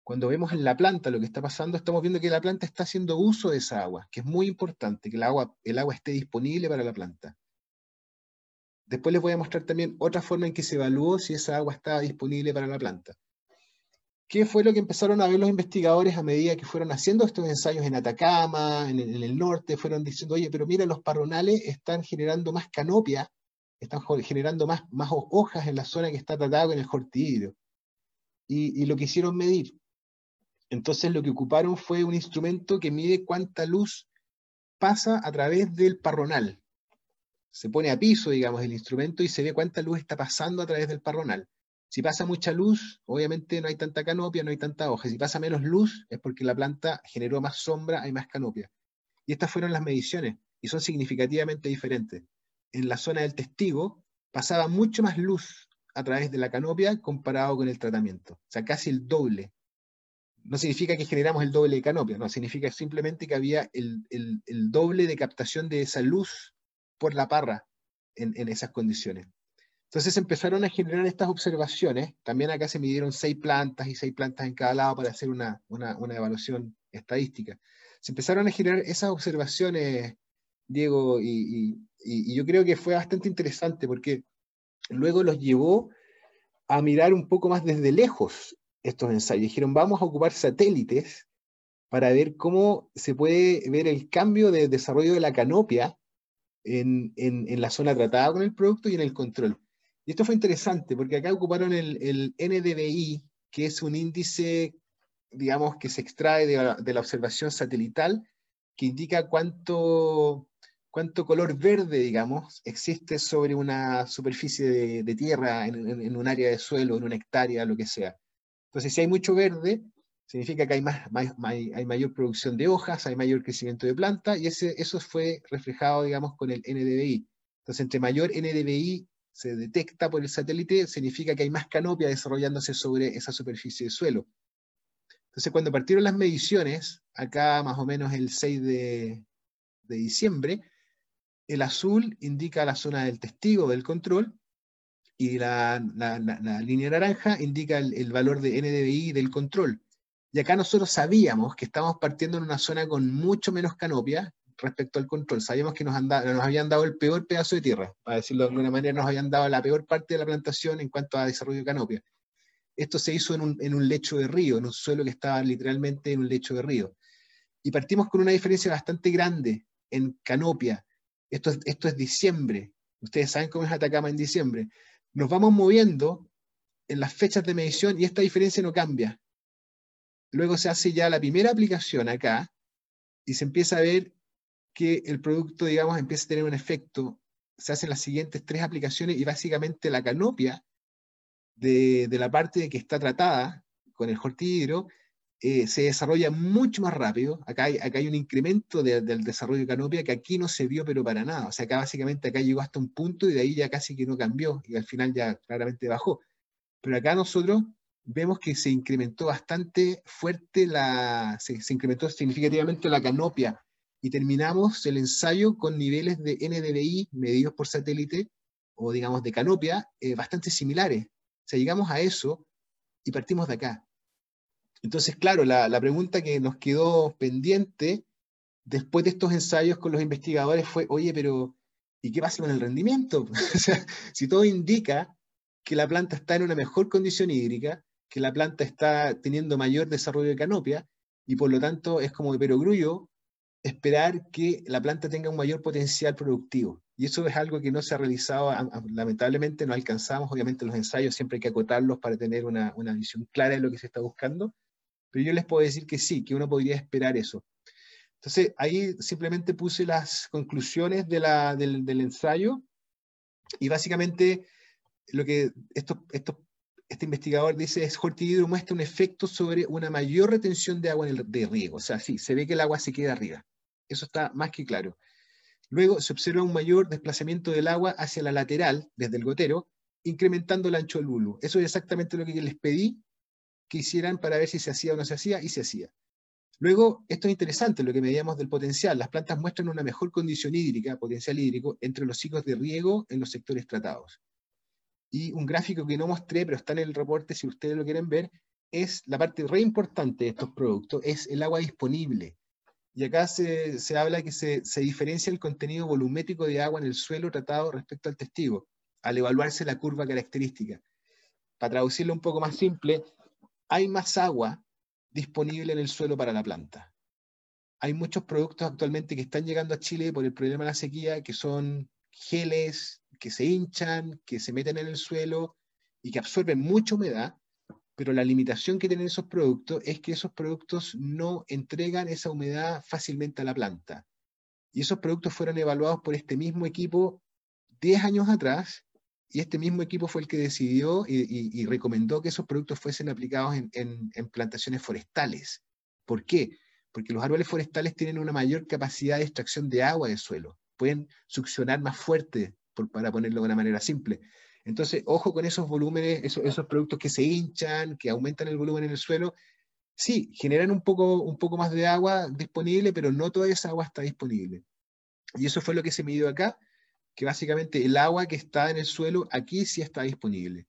Cuando vemos en la planta lo que está pasando, estamos viendo que la planta está haciendo uso de esa agua, que es muy importante, que el agua, el agua esté disponible para la planta. Después les voy a mostrar también otra forma en que se evaluó si esa agua estaba disponible para la planta. ¿Qué fue lo que empezaron a ver los investigadores a medida que fueron haciendo estos ensayos en Atacama, en, el norte? Fueron diciendo, oye, pero mira, los parronales están generando más canopia, están generando más, hojas en la zona que está tratada con el hortidrio. Y, y lo quisieron medir. Entonces lo que ocuparon fue un instrumento que mide cuánta luz pasa a través del parronal se pone a piso, digamos, el instrumento y se ve cuánta luz está pasando a través del parronal. Si pasa mucha luz, obviamente no hay tanta canopia, no hay tanta hoja. Si pasa menos luz, es porque la planta generó más sombra, hay más canopia. Y estas fueron las mediciones, y son significativamente diferentes. En la zona del testigo pasaba mucho más luz a través de la canopia comparado con el tratamiento. O sea, casi el doble. No significa que generamos el doble de canopia, no, significa simplemente que había el, el doble de captación de esa luz por la parra en, esas condiciones. Entonces empezaron a generar estas observaciones. También acá se midieron seis plantas y seis plantas en cada lado para hacer una, evaluación estadística. Se empezaron a generar esas observaciones, Diego, y, yo creo que fue bastante interesante porque luego los llevó a mirar un poco más desde lejos estos ensayos. Dijeron, vamos a ocupar satélites para ver cómo se puede ver el cambio de desarrollo de la canopia en, en, la zona tratada con el producto y en el control. Y esto fue interesante porque acá ocuparon el, el NDVI, que es un índice, digamos, que se extrae de la observación satelital, que indica cuánto, cuánto color verde, digamos, existe sobre una superficie de, de tierra, en, en, un área de suelo, en una hectárea, lo que sea. Entonces, si hay mucho verde, significa que hay, más, hay mayor producción de hojas, hay mayor crecimiento de planta, y ese, eso fue reflejado, digamos, con el NDVI. Entonces, entre mayor NDVI se detecta por el satélite, significa que hay más canopia desarrollándose sobre esa superficie de suelo. Entonces, cuando partieron las mediciones, acá más o menos el 6 de, diciembre, el azul indica la zona del testigo del control, y la, línea naranja indica el, valor de NDVI del control. Y acá nosotros sabíamos que estábamos partiendo en una zona con mucho menos canopia respecto al control. Sabíamos que nos, nos habían dado el peor pedazo de tierra, para decirlo de alguna manera, nos habían dado la peor parte de la plantación en cuanto a desarrollo de canopia. Esto se hizo en un, en un lecho de río, en un suelo que estaba literalmente en un lecho de río. Y partimos con una diferencia bastante grande en canopia. Esto, esto es diciembre. Ustedes saben cómo es Atacama en diciembre. Nos vamos moviendo en las fechas de medición y esta diferencia no cambia. Luego se hace ya la primera aplicación acá y se empieza a ver que el producto, digamos, empieza a tener un efecto se hacen las siguientes tres aplicaciones y básicamente la canopia de, de la parte que está tratada con el hortihidro eh, se desarrolla mucho más rápido. Acá hay, acá hay un incremento del desarrollo de canopia que aquí no se vio, pero para nada. O sea, acá básicamente acá llegó hasta un punto y de ahí ya casi que no cambió y al final ya claramente bajó. Pero acá nosotros vemos que se incrementó bastante fuerte, la, se, incrementó significativamente la canopia y terminamos el ensayo con niveles de NDVI medidos por satélite o digamos de canopia eh, bastante similares. O sea, llegamos a eso y partimos de acá. Entonces, claro, la, pregunta que nos quedó pendiente después de estos ensayos con los investigadores fue, oye, pero ¿y qué pasa con el rendimiento? si todo indica que la planta está en una mejor condición hídrica, que la planta está teniendo mayor desarrollo de canopia, y por lo tanto es como de perogrullo esperar que la planta tenga un mayor potencial productivo. Y eso es algo que no se ha realizado, lamentablemente no alcanzamos, obviamente los ensayos siempre hay que acotarlos para tener una, una visión clara de lo que se está buscando, pero yo les puedo decir que sí, que uno podría esperar eso. Entonces, ahí simplemente puse las conclusiones del, ensayo y básicamente lo que este investigador dice es Hortihidro muestra un efecto sobre una mayor retención de agua en el, de riego. O sea, sí, se ve que el agua se queda arriba. Eso está más que claro. Luego se observa un mayor desplazamiento del agua hacia la lateral, desde el gotero, incrementando el ancho del bulbo. Eso es exactamente lo que les pedí que hicieran para ver si se hacía o no se hacía, y se hacía. Luego, esto es interesante, lo que medíamos del potencial. Las plantas muestran una mejor condición hídrica, potencial hídrico, entre los ciclos de riego en los sectores tratados. Y un gráfico que no mostré, pero está en el reporte, si ustedes lo quieren ver, es la parte re importante de estos productos, es el agua disponible. Y acá se, se habla que se, se diferencia el contenido volumétrico de agua en el suelo tratado respecto al testigo, al evaluarse la curva característica. Para traducirlo un poco más simple, hay más agua disponible en el suelo para la planta. Hay muchos productos actualmente que están llegando a Chile por el problema de la sequía, que son geles que se hinchan, que se meten en el suelo y que absorben mucha humedad, pero la limitación que tienen esos productos es que esos productos no entregan esa humedad fácilmente a la planta. Y esos productos fueron evaluados por este mismo equipo 10 años atrás y este mismo equipo fue el que decidió y, recomendó que esos productos fuesen aplicados en, plantaciones forestales. ¿Por qué? Porque los árboles forestales tienen una mayor capacidad de extracción de agua del suelo, pueden succionar más fuerte, para ponerlo de una manera simple. Entonces, ojo con esos volúmenes, esos, productos que se hinchan, que aumentan el volumen en el suelo. Sí, generan un poco más de agua disponible, pero no toda esa agua está disponible. Y eso fue lo que se midió acá que básicamente el agua que está en el suelo aquí sí está disponible.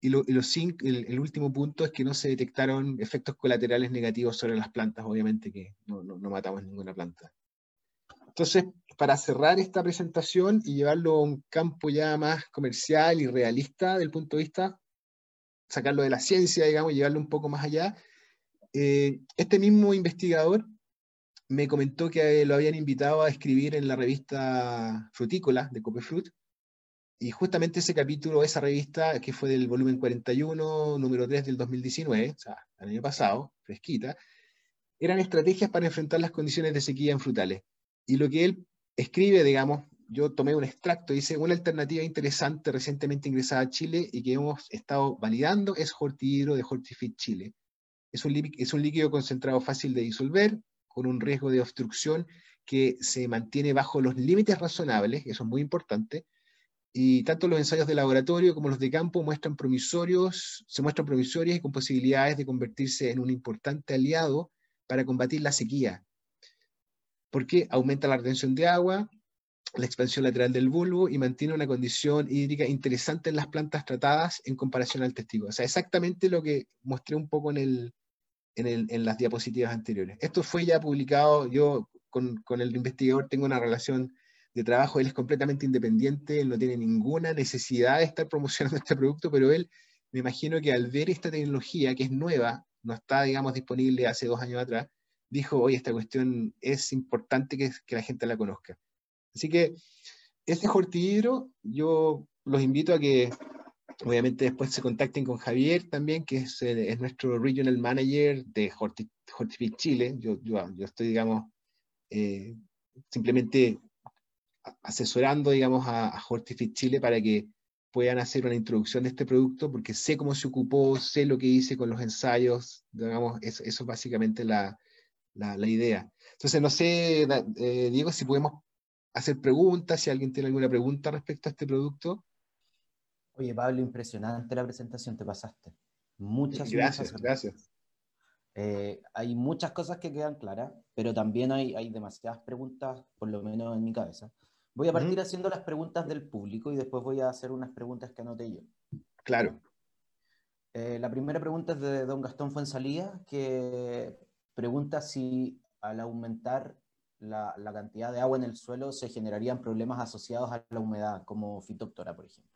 Y, lo, el, último punto es que no se detectaron efectos colaterales negativos sobre las plantas, obviamente que no, no, matamos ninguna planta. Entonces, para cerrar esta presentación y llevarlo a un campo ya más comercial y realista del punto de vista, sacarlo de la ciencia, digamos, y llevarlo un poco más allá, eh, este mismo investigador me comentó que lo habían invitado a escribir en la revista Frutícola de Copefruit. Y justamente ese capítulo, esa revista, que fue del volumen 41, número 3 del 2019, o sea, el año pasado, fresquita, eran estrategias para enfrentar las condiciones de sequía en frutales. Y lo que él escribe, digamos, yo tomé un extracto, dice, una alternativa interesante recientemente ingresada a Chile y que hemos estado validando es Hortihidro de Hortifit Chile. Un, es un líquido concentrado fácil de disolver, con un riesgo de obstrucción que se mantiene bajo los límites razonables, eso es muy importante, y tanto los ensayos de laboratorio como los de campo muestran promisorios, se muestran promisorios y con posibilidades de convertirse en un importante aliado para combatir la sequía, porque aumenta la retención de agua, la expansión lateral del bulbo y mantiene una condición hídrica interesante en las plantas tratadas en comparación al testigo. O sea, exactamente lo que mostré un poco en el, en, las diapositivas anteriores. Esto fue ya publicado, yo con, con, el investigador tengo una relación de trabajo, él es completamente independiente, él no tiene ninguna necesidad de estar promocionando este producto, pero él, me imagino que al ver esta tecnología, que es nueva, no está, digamos, disponible hace dos años atrás, dijo, oye, esta cuestión es importante que, que la gente la conozca. Así que este hortihidro, yo los invito a que Obviamente después se contacten con Javier también, que es, eh, nuestro Regional Manager de Hortifit Chile. Yo, yo, estoy, digamos, eh, simplemente asesorando, digamos, a, a Hortifit Chile para que puedan hacer una introducción de este producto, porque sé cómo se ocupó, sé lo que hice con los ensayos, digamos, eso, es básicamente la, la, idea. Entonces, no sé, eh, Diego, si podemos hacer preguntas, si alguien tiene alguna pregunta respecto a este producto.
Oye, Pablo, impresionante la presentación, te pasaste. Muchas
gracias. Gracias.
Eh, hay muchas cosas que quedan claras, pero también hay, hay demasiadas preguntas, por lo menos en mi cabeza. Voy a partir haciendo las preguntas del público y después voy a hacer unas preguntas que anoté yo.
Claro.
Eh, la primera pregunta es de don Gastón Fuensalía, que pregunta si al aumentar la, la, cantidad de agua en el suelo se generarían problemas asociados a la humedad, como fitóptora, por ejemplo.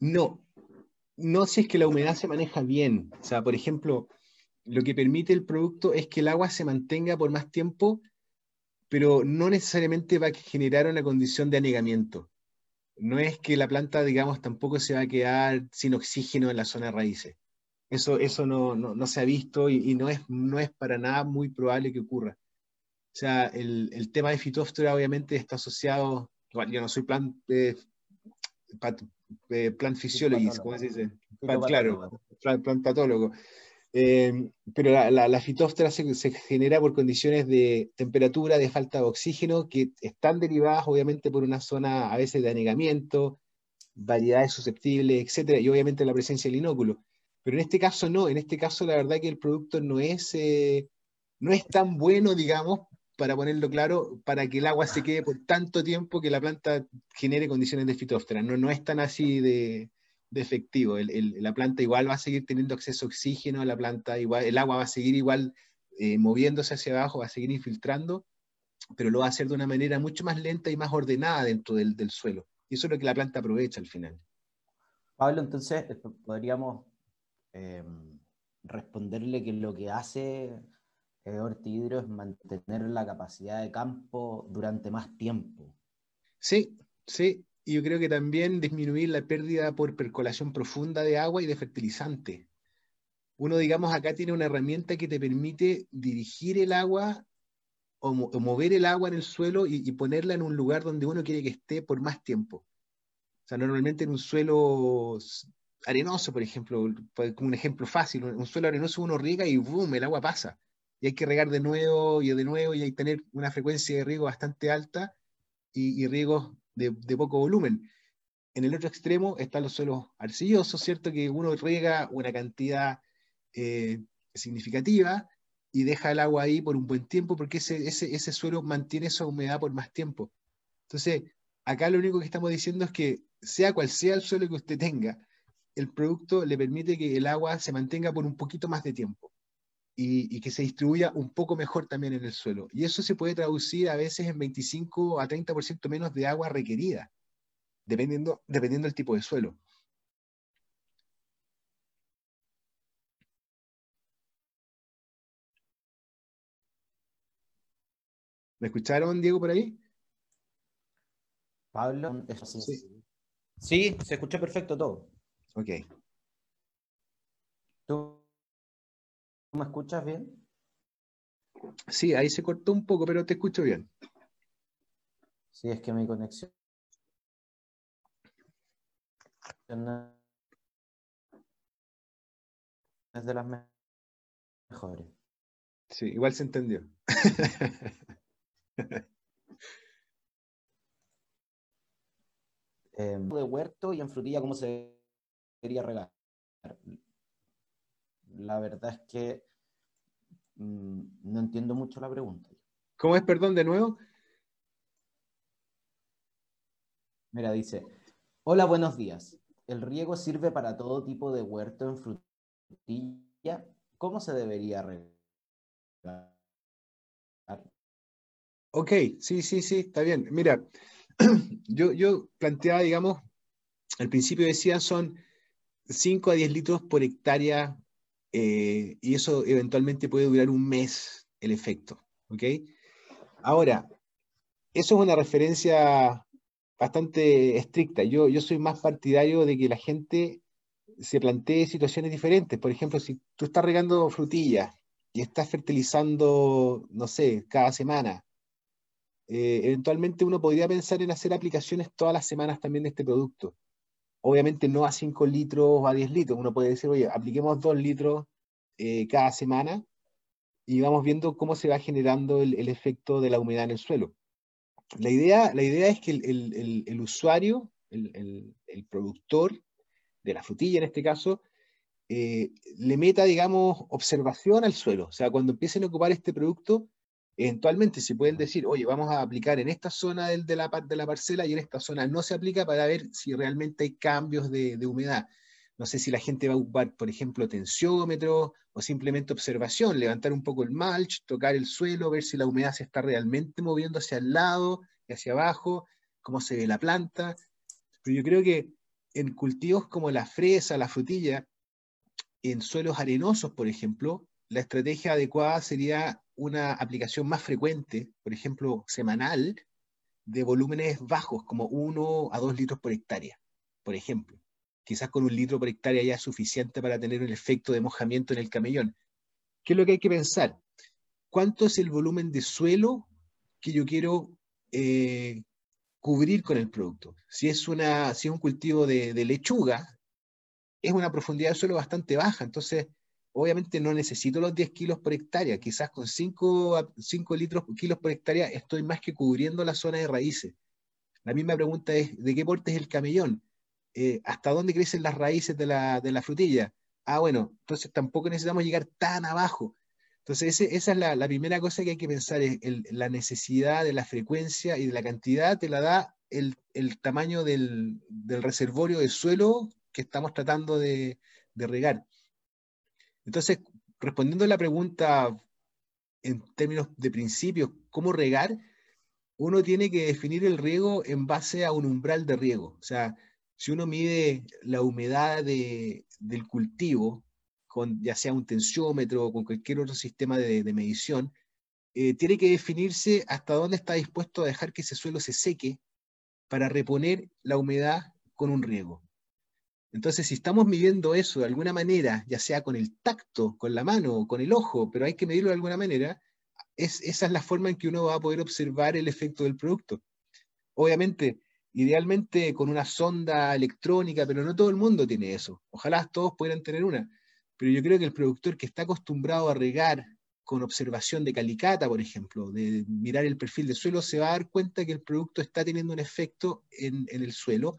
No, no si es que la humedad se maneja bien. O sea, por ejemplo, lo que permite el producto es que el agua se mantenga por más tiempo pero no necesariamente va a generar una condición de anegamiento. No es que la planta, digamos, tampoco se va a quedar sin oxígeno en la zona de raíces. Eso, eso no, no, se ha visto y, no, es, no es para nada muy probable que ocurra. O sea, el, tema de fitóftora obviamente está asociado, yo no soy plant, eh, eh plant physiologist, ¿cómo se dice? claro, plant patólogo. Eh, pero la, la, fitóftora se, genera por condiciones de temperatura, de falta de oxígeno, que están derivadas obviamente por una zona a veces de anegamiento, variedades susceptibles, etcétera, y obviamente la presencia del inóculo. Pero en este caso no, en este caso la verdad que el producto no es, eh, no es tan bueno, digamos, para ponerlo claro, para que el agua se quede por tanto tiempo que la planta genere condiciones de fitóftora. No, no es tan así de, efectivo. la planta igual va a seguir teniendo acceso a oxígeno, la planta igual, el agua va a seguir igual eh, moviéndose hacia abajo, va a seguir infiltrando, pero lo va a hacer de una manera mucho más lenta y más ordenada dentro del, suelo. Y eso es lo que la planta aprovecha al final.
Pablo, entonces eh, podríamos eh, responderle que lo que hace Hortihidro es mantener la capacidad de campo durante más tiempo.
Sí, sí, y yo creo que también disminuir la pérdida por percolación profunda de agua y de fertilizante. Uno, digamos, acá tiene una herramienta que te permite dirigir el agua o, mover el agua en el suelo y, ponerla en un lugar donde uno quiere que esté por más tiempo. O sea, normalmente en un suelo arenoso, por ejemplo, como un ejemplo fácil, un suelo arenoso uno riega y ¡boom! el agua pasa. Y hay que regar de nuevo y de nuevo y hay que tener una frecuencia de riego bastante alta y, y riegos de, poco volumen. En el otro extremo están los suelos arcillosos, ¿cierto? Que uno riega una cantidad eh, significativa y deja el agua ahí por un buen tiempo porque ese, suelo mantiene esa humedad por más tiempo. Entonces, acá lo único que estamos diciendo es que sea cual sea el suelo que usted tenga, el producto le permite que el agua se mantenga por un poquito más de tiempo y, que se distribuya un poco mejor también en el suelo. Y eso se puede traducir a veces en 25 a 30% menos de agua requerida, dependiendo, dependiendo del tipo de suelo. ¿Me escucharon, Diego, por ahí?
Pablo, sí. sí, se escucha perfecto todo.
Ok.
¿Tú me escuchas bien?
Sí, ahí se cortó un poco, pero te escucho bien.
Sí, es que mi conexión es de las mejores.
Sí, igual se entendió.
Em, de huerto y en frutilla, ¿cómo se quería regar? La verdad es que mm, no entiendo mucho la pregunta.
¿Cómo es, perdón, de nuevo?
Mira, dice, hola, buenos días. ¿El riego sirve para todo tipo de huerto en frutilla? ¿Cómo se debería regar?
Ok, sí, sí, sí, está bien. Mira, yo, yo planteaba, digamos, al principio decía son 5 a 10 litros por hectárea eh, y eso eventualmente puede durar un mes el efecto. Ahora, eso es una referencia bastante estricta. Yo, yo soy más partidario de que la gente se plantee situaciones diferentes. Por ejemplo, si tú estás regando frutillas y estás fertilizando, no sé, cada semana, eh, eventualmente uno podría pensar en hacer aplicaciones todas las semanas también de este producto. Obviamente no a 5 litros o a 10 litros. Uno puede decir, oye, apliquemos 2 litros eh, cada semana y vamos viendo cómo se va generando el, efecto de la humedad en el suelo. La idea, la idea es que el, usuario, el, productor de la frutilla en este caso, eh, le meta, digamos, observación al suelo. O sea, cuando empiecen a ocupar este producto, Eventualmente se pueden decir, oye, vamos a aplicar en esta zona de, la, de la parcela y en esta zona no se aplica para ver si realmente hay cambios de, humedad. No sé si la gente va a ocupar, por ejemplo, tensiómetro o simplemente observación, levantar un poco el mulch, tocar el suelo, ver si la humedad se está realmente moviendo hacia el lado y hacia abajo, cómo se ve la planta. Pero yo creo que en cultivos como la fresa, la frutilla, en suelos arenosos, por ejemplo, la estrategia adecuada sería una aplicación más frecuente, por ejemplo, semanal, de volúmenes bajos, como 1 a 2 litros por hectárea, por ejemplo. Quizás con un litro por hectárea ya es suficiente para tener un efecto de mojamiento en el camellón. ¿Qué es lo que hay que pensar? ¿Cuánto es el volumen de suelo que yo quiero eh, cubrir con el producto? Si es, una, si es un cultivo de, de lechuga, es una profundidad de suelo bastante baja, entonces obviamente no necesito los 10 kilos por hectárea, quizás con 5, 5 litros, kilos por hectárea estoy más que cubriendo la zona de raíces. La misma pregunta es, ¿de qué porte es el camellón? Eh, ¿Hasta dónde crecen las raíces de la, de la, frutilla? Ah, bueno, entonces tampoco necesitamos llegar tan abajo. Entonces esa es la, primera cosa que hay que pensar, es la necesidad de la frecuencia y de la cantidad te la da el, tamaño del, reservorio de suelo que estamos tratando de, de regar. Entonces, respondiendo a la pregunta en términos de principios, ¿cómo regar? Uno tiene que definir el riego en base a un umbral de riego. O sea, si uno mide la humedad del cultivo, con ya sea un tensiómetro o con cualquier otro sistema de, medición, eh, tiene que definirse hasta dónde está dispuesto a dejar que ese suelo se seque para reponer la humedad con un riego. Entonces, si estamos midiendo eso de alguna manera, ya sea con el tacto, con la mano con el ojo, pero hay que medirlo de alguna manera, es, esa es la forma en que uno va a poder observar el efecto del producto. Obviamente, idealmente con una sonda electrónica, pero no todo el mundo tiene eso. Ojalá todos pudieran tener una. Pero yo creo que el productor que está acostumbrado a regar con observación de calicata, por ejemplo, de mirar el perfil de suelo, se va a dar cuenta que el producto está teniendo un efecto en el suelo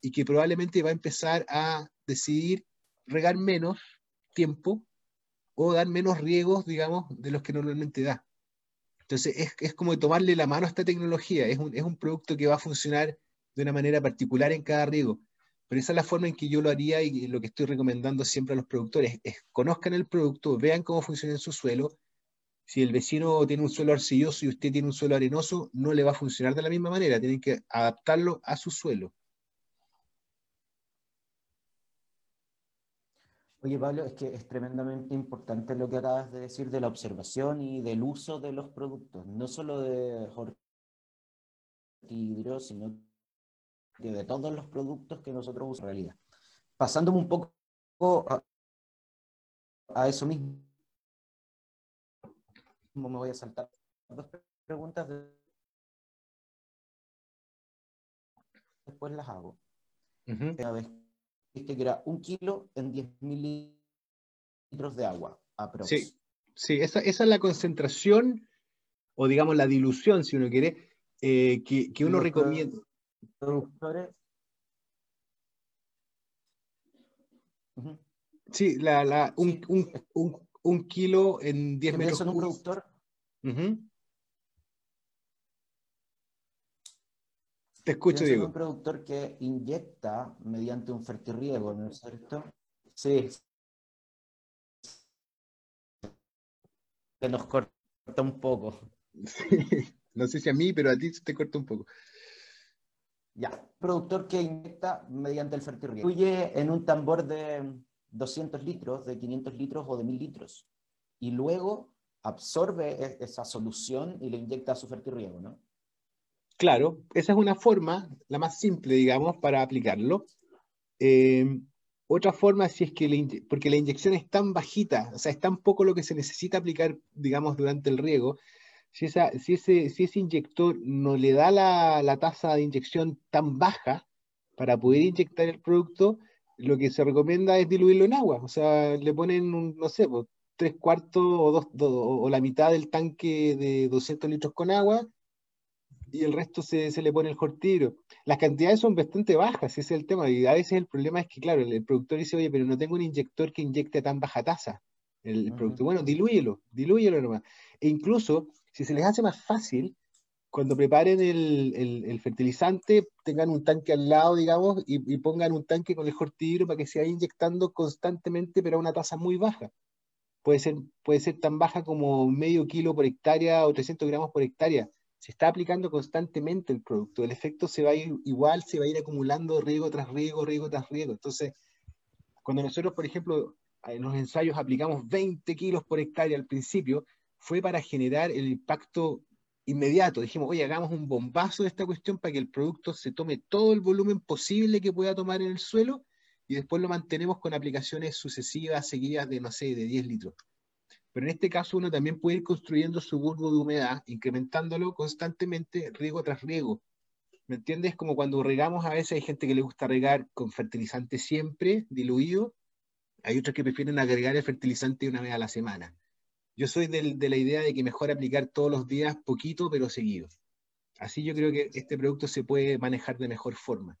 y que probablemente va a empezar a decidir regar menos tiempo o dar menos riegos, digamos, de los que normalmente da. Entonces, es, es como tomarle la mano a esta tecnología. Es un, es un producto que va a funcionar de una manera particular en cada riego. Pero esa es la forma en que yo lo haría y lo que estoy recomendando siempre a los productores es conozcan el producto, vean cómo funciona en su suelo. Si el vecino tiene un suelo arcilloso y usted tiene un suelo arenoso, no le va a funcionar de la misma manera. Tienen que adaptarlo a su suelo.
Oye, Pablo, es que es tremendamente importante lo que acabas de decir de la observación y del uso de los productos, no solo de hidro, sino de todos los productos que nosotros usamos en realidad. Pasándome un poco a, eso mismo, me voy a saltar dos preguntas, después las hago. Una vez que era un kilo en 10.000 litros de agua.
Sí, sí esa, esa, es la concentración o digamos la dilución, si uno quiere, eh, que, que, uno recomienda. Productores. Sí, la, la, un, Un, un, un, kilo en 10 metros.
un productor?
Te escucho, Diego.
un productor que inyecta mediante un fertirriego, ¿no es cierto? Sí. Se nos corta un poco.
No sé si a mí, pero a ti se te corta un poco.
Ya, productor que inyecta mediante el fertirriego. Incluye en un tambor de 200 litros, de 500 litros o de 1000 litros. Y luego absorbe e-, esa solución y le inyecta a su fertirriego, ¿no?
Claro, esa es una forma, la más simple, digamos, para aplicarlo. Eh, otra forma, si es que, porque la inyección es tan bajita, o sea, es tan poco lo que se necesita aplicar, digamos, durante el riego, si, ese, si ese inyector no le da la, tasa de inyección tan baja para poder inyectar el producto, lo que se recomienda es diluirlo en agua. O sea, le ponen, un, no sé, pues, tres cuartos o la mitad del tanque de 200 litros con agua y el resto se, se le pone el jortiro. Las cantidades son bastante bajas, ese es el tema. Y a veces el problema es que, claro, el, productor dice, oye, pero no tengo un inyector que inyecte a tan baja tasa. El, producto, bueno, dilúyelo, dilúyelo nomás. E incluso, si se les hace más fácil, cuando preparen el, el, fertilizante, tengan un tanque al lado, digamos, y, pongan un tanque con el jortidiro para que se vaya inyectando constantemente, pero a una tasa muy baja. Puede ser, puede ser tan baja como medio kilo por hectárea o 300 gramos por hectárea. Se está aplicando constantemente el producto. El efecto se va a ir igual, se va a ir acumulando riego tras riego, riego tras riego. Entonces, cuando nosotros, por ejemplo, en los ensayos aplicamos 20 kilos por hectárea al principio, fue para generar el impacto inmediato. Dijimos, oye, hagamos un bombazo de esta cuestión para que el producto se tome todo el volumen posible que pueda tomar en el suelo y después lo mantenemos con aplicaciones sucesivas, seguidas de, no sé, de 10 litros. Pero en este caso uno también puede ir construyendo su bulbo de humedad, incrementándolo constantemente, riego tras riego. ¿Me entiendes? Como cuando regamos, a veces hay gente que le gusta regar con fertilizante siempre, diluido. Hay otros que prefieren agregar el fertilizante una vez a la semana. Yo soy de la idea de que mejor aplicar todos los días poquito, pero seguido. Así yo creo que este producto se puede manejar de mejor forma.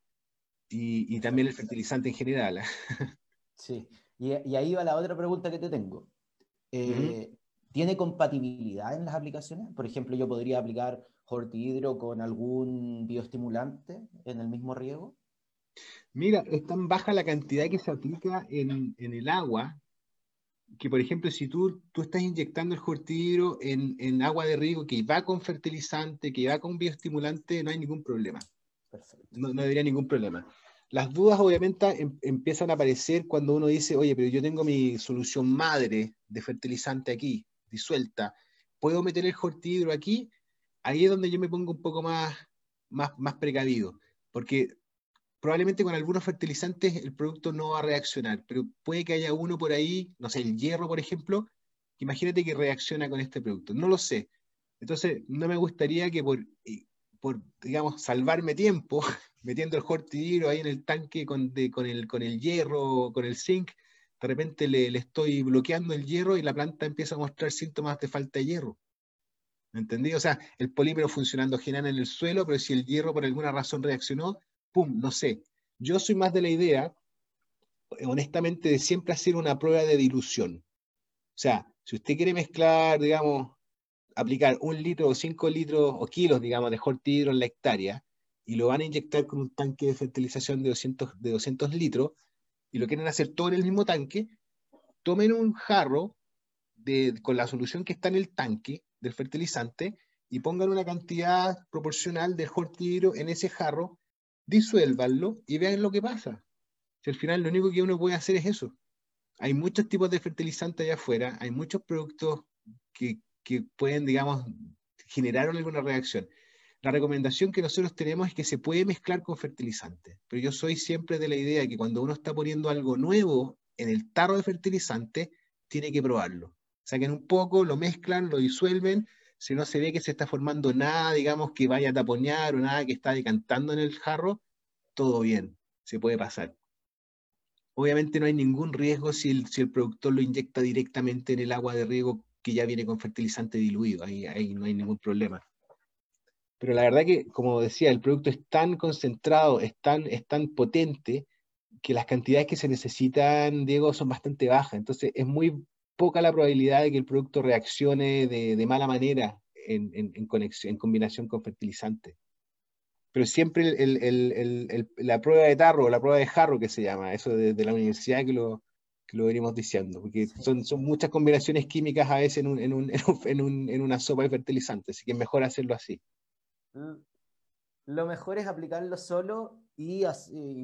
Y, también el fertilizante en general. ¿eh?
Sí, y, ahí va la otra pregunta que te tengo. Eh, ¿Tiene compatibilidad en las aplicaciones? Por ejemplo, yo podría aplicar hortihidro con algún bioestimulante en el mismo riego.
Mira, es tan baja la cantidad que se aplica en, en el agua que, por ejemplo, si tú, tú estás inyectando el jortidro en, en, agua de riego que va con fertilizante, que va con bioestimulante, no hay ningún problema. No, no debería ningún problema. Las dudas obviamente em, empiezan a aparecer cuando uno dice, oye, pero yo tengo mi solución madre de fertilizante aquí, disuelta, ¿puedo meter el jortidro aquí? Ahí es donde yo me pongo un poco más, más, más precavido, porque probablemente con algunos fertilizantes el producto no va a reaccionar, pero puede que haya uno por ahí, no sé, el hierro, por ejemplo, imagínate que reacciona con este producto. No lo sé. Entonces, no me gustaría que por, eh, por digamos, salvarme tiempo, metiendo el hortidiro ahí en el tanque con, con, el, con el hierro, con el zinc, de repente le, le, estoy bloqueando el hierro y la planta empieza a mostrar síntomas de falta de hierro. ¿Me entendí? O sea, el polímero funcionando genial en el suelo, pero si el hierro por alguna razón reaccionó, ¡pum! No sé. Yo soy más de la idea, honestamente, de siempre hacer una prueba de dilución. O sea, si usted quiere mezclar, digamos, aplicar un litro o cinco litros o kilos, digamos, de hortihidro en la hectárea y lo van a inyectar con un tanque de fertilización de 200, de 200 litros y lo quieren hacer todo en el mismo tanque, tomen un jarro de, con la solución que está en el tanque del fertilizante y pongan una cantidad proporcional de hortihidro en ese jarro disuélvanlo y vean lo que pasa. Si al final lo único que uno puede hacer es eso. Hay muchos tipos de fertilizantes allá afuera, hay muchos productos que, que pueden, digamos, generar alguna reacción. La recomendación que nosotros tenemos es que se puede mezclar con fertilizantes, pero yo soy siempre de la idea de que cuando uno está poniendo algo nuevo en el tarro de fertilizante, tiene que probarlo. Saquen un poco, lo mezclan, lo disuelven si no se ve que se está formando nada, digamos, que vaya a taponear o nada que está decantando en el jarro, todo bien, se puede pasar. Obviamente no hay ningún riesgo si el, si el productor lo inyecta directamente en el agua de riego que ya viene con fertilizante diluido, ahí, ahí no hay ningún problema. Pero la verdad que, como decía, el producto es tan concentrado, es tan, es tan potente, que las cantidades que se necesitan, Diego, son bastante bajas. Entonces es muy poca la probabilidad de que el producto reaccione de, mala manera en, en, conexión, en combinación con fertilizante. Pero siempre la prueba de tarro o la prueba de jarro que se llama, eso de, la universidad que lo, que lo venimos diciendo, porque son, son muchas combinaciones químicas a veces en, un, en, un, en, una sopa de fertilizante, así que es mejor hacerlo así.
Lo mejor es aplicarlo solo y,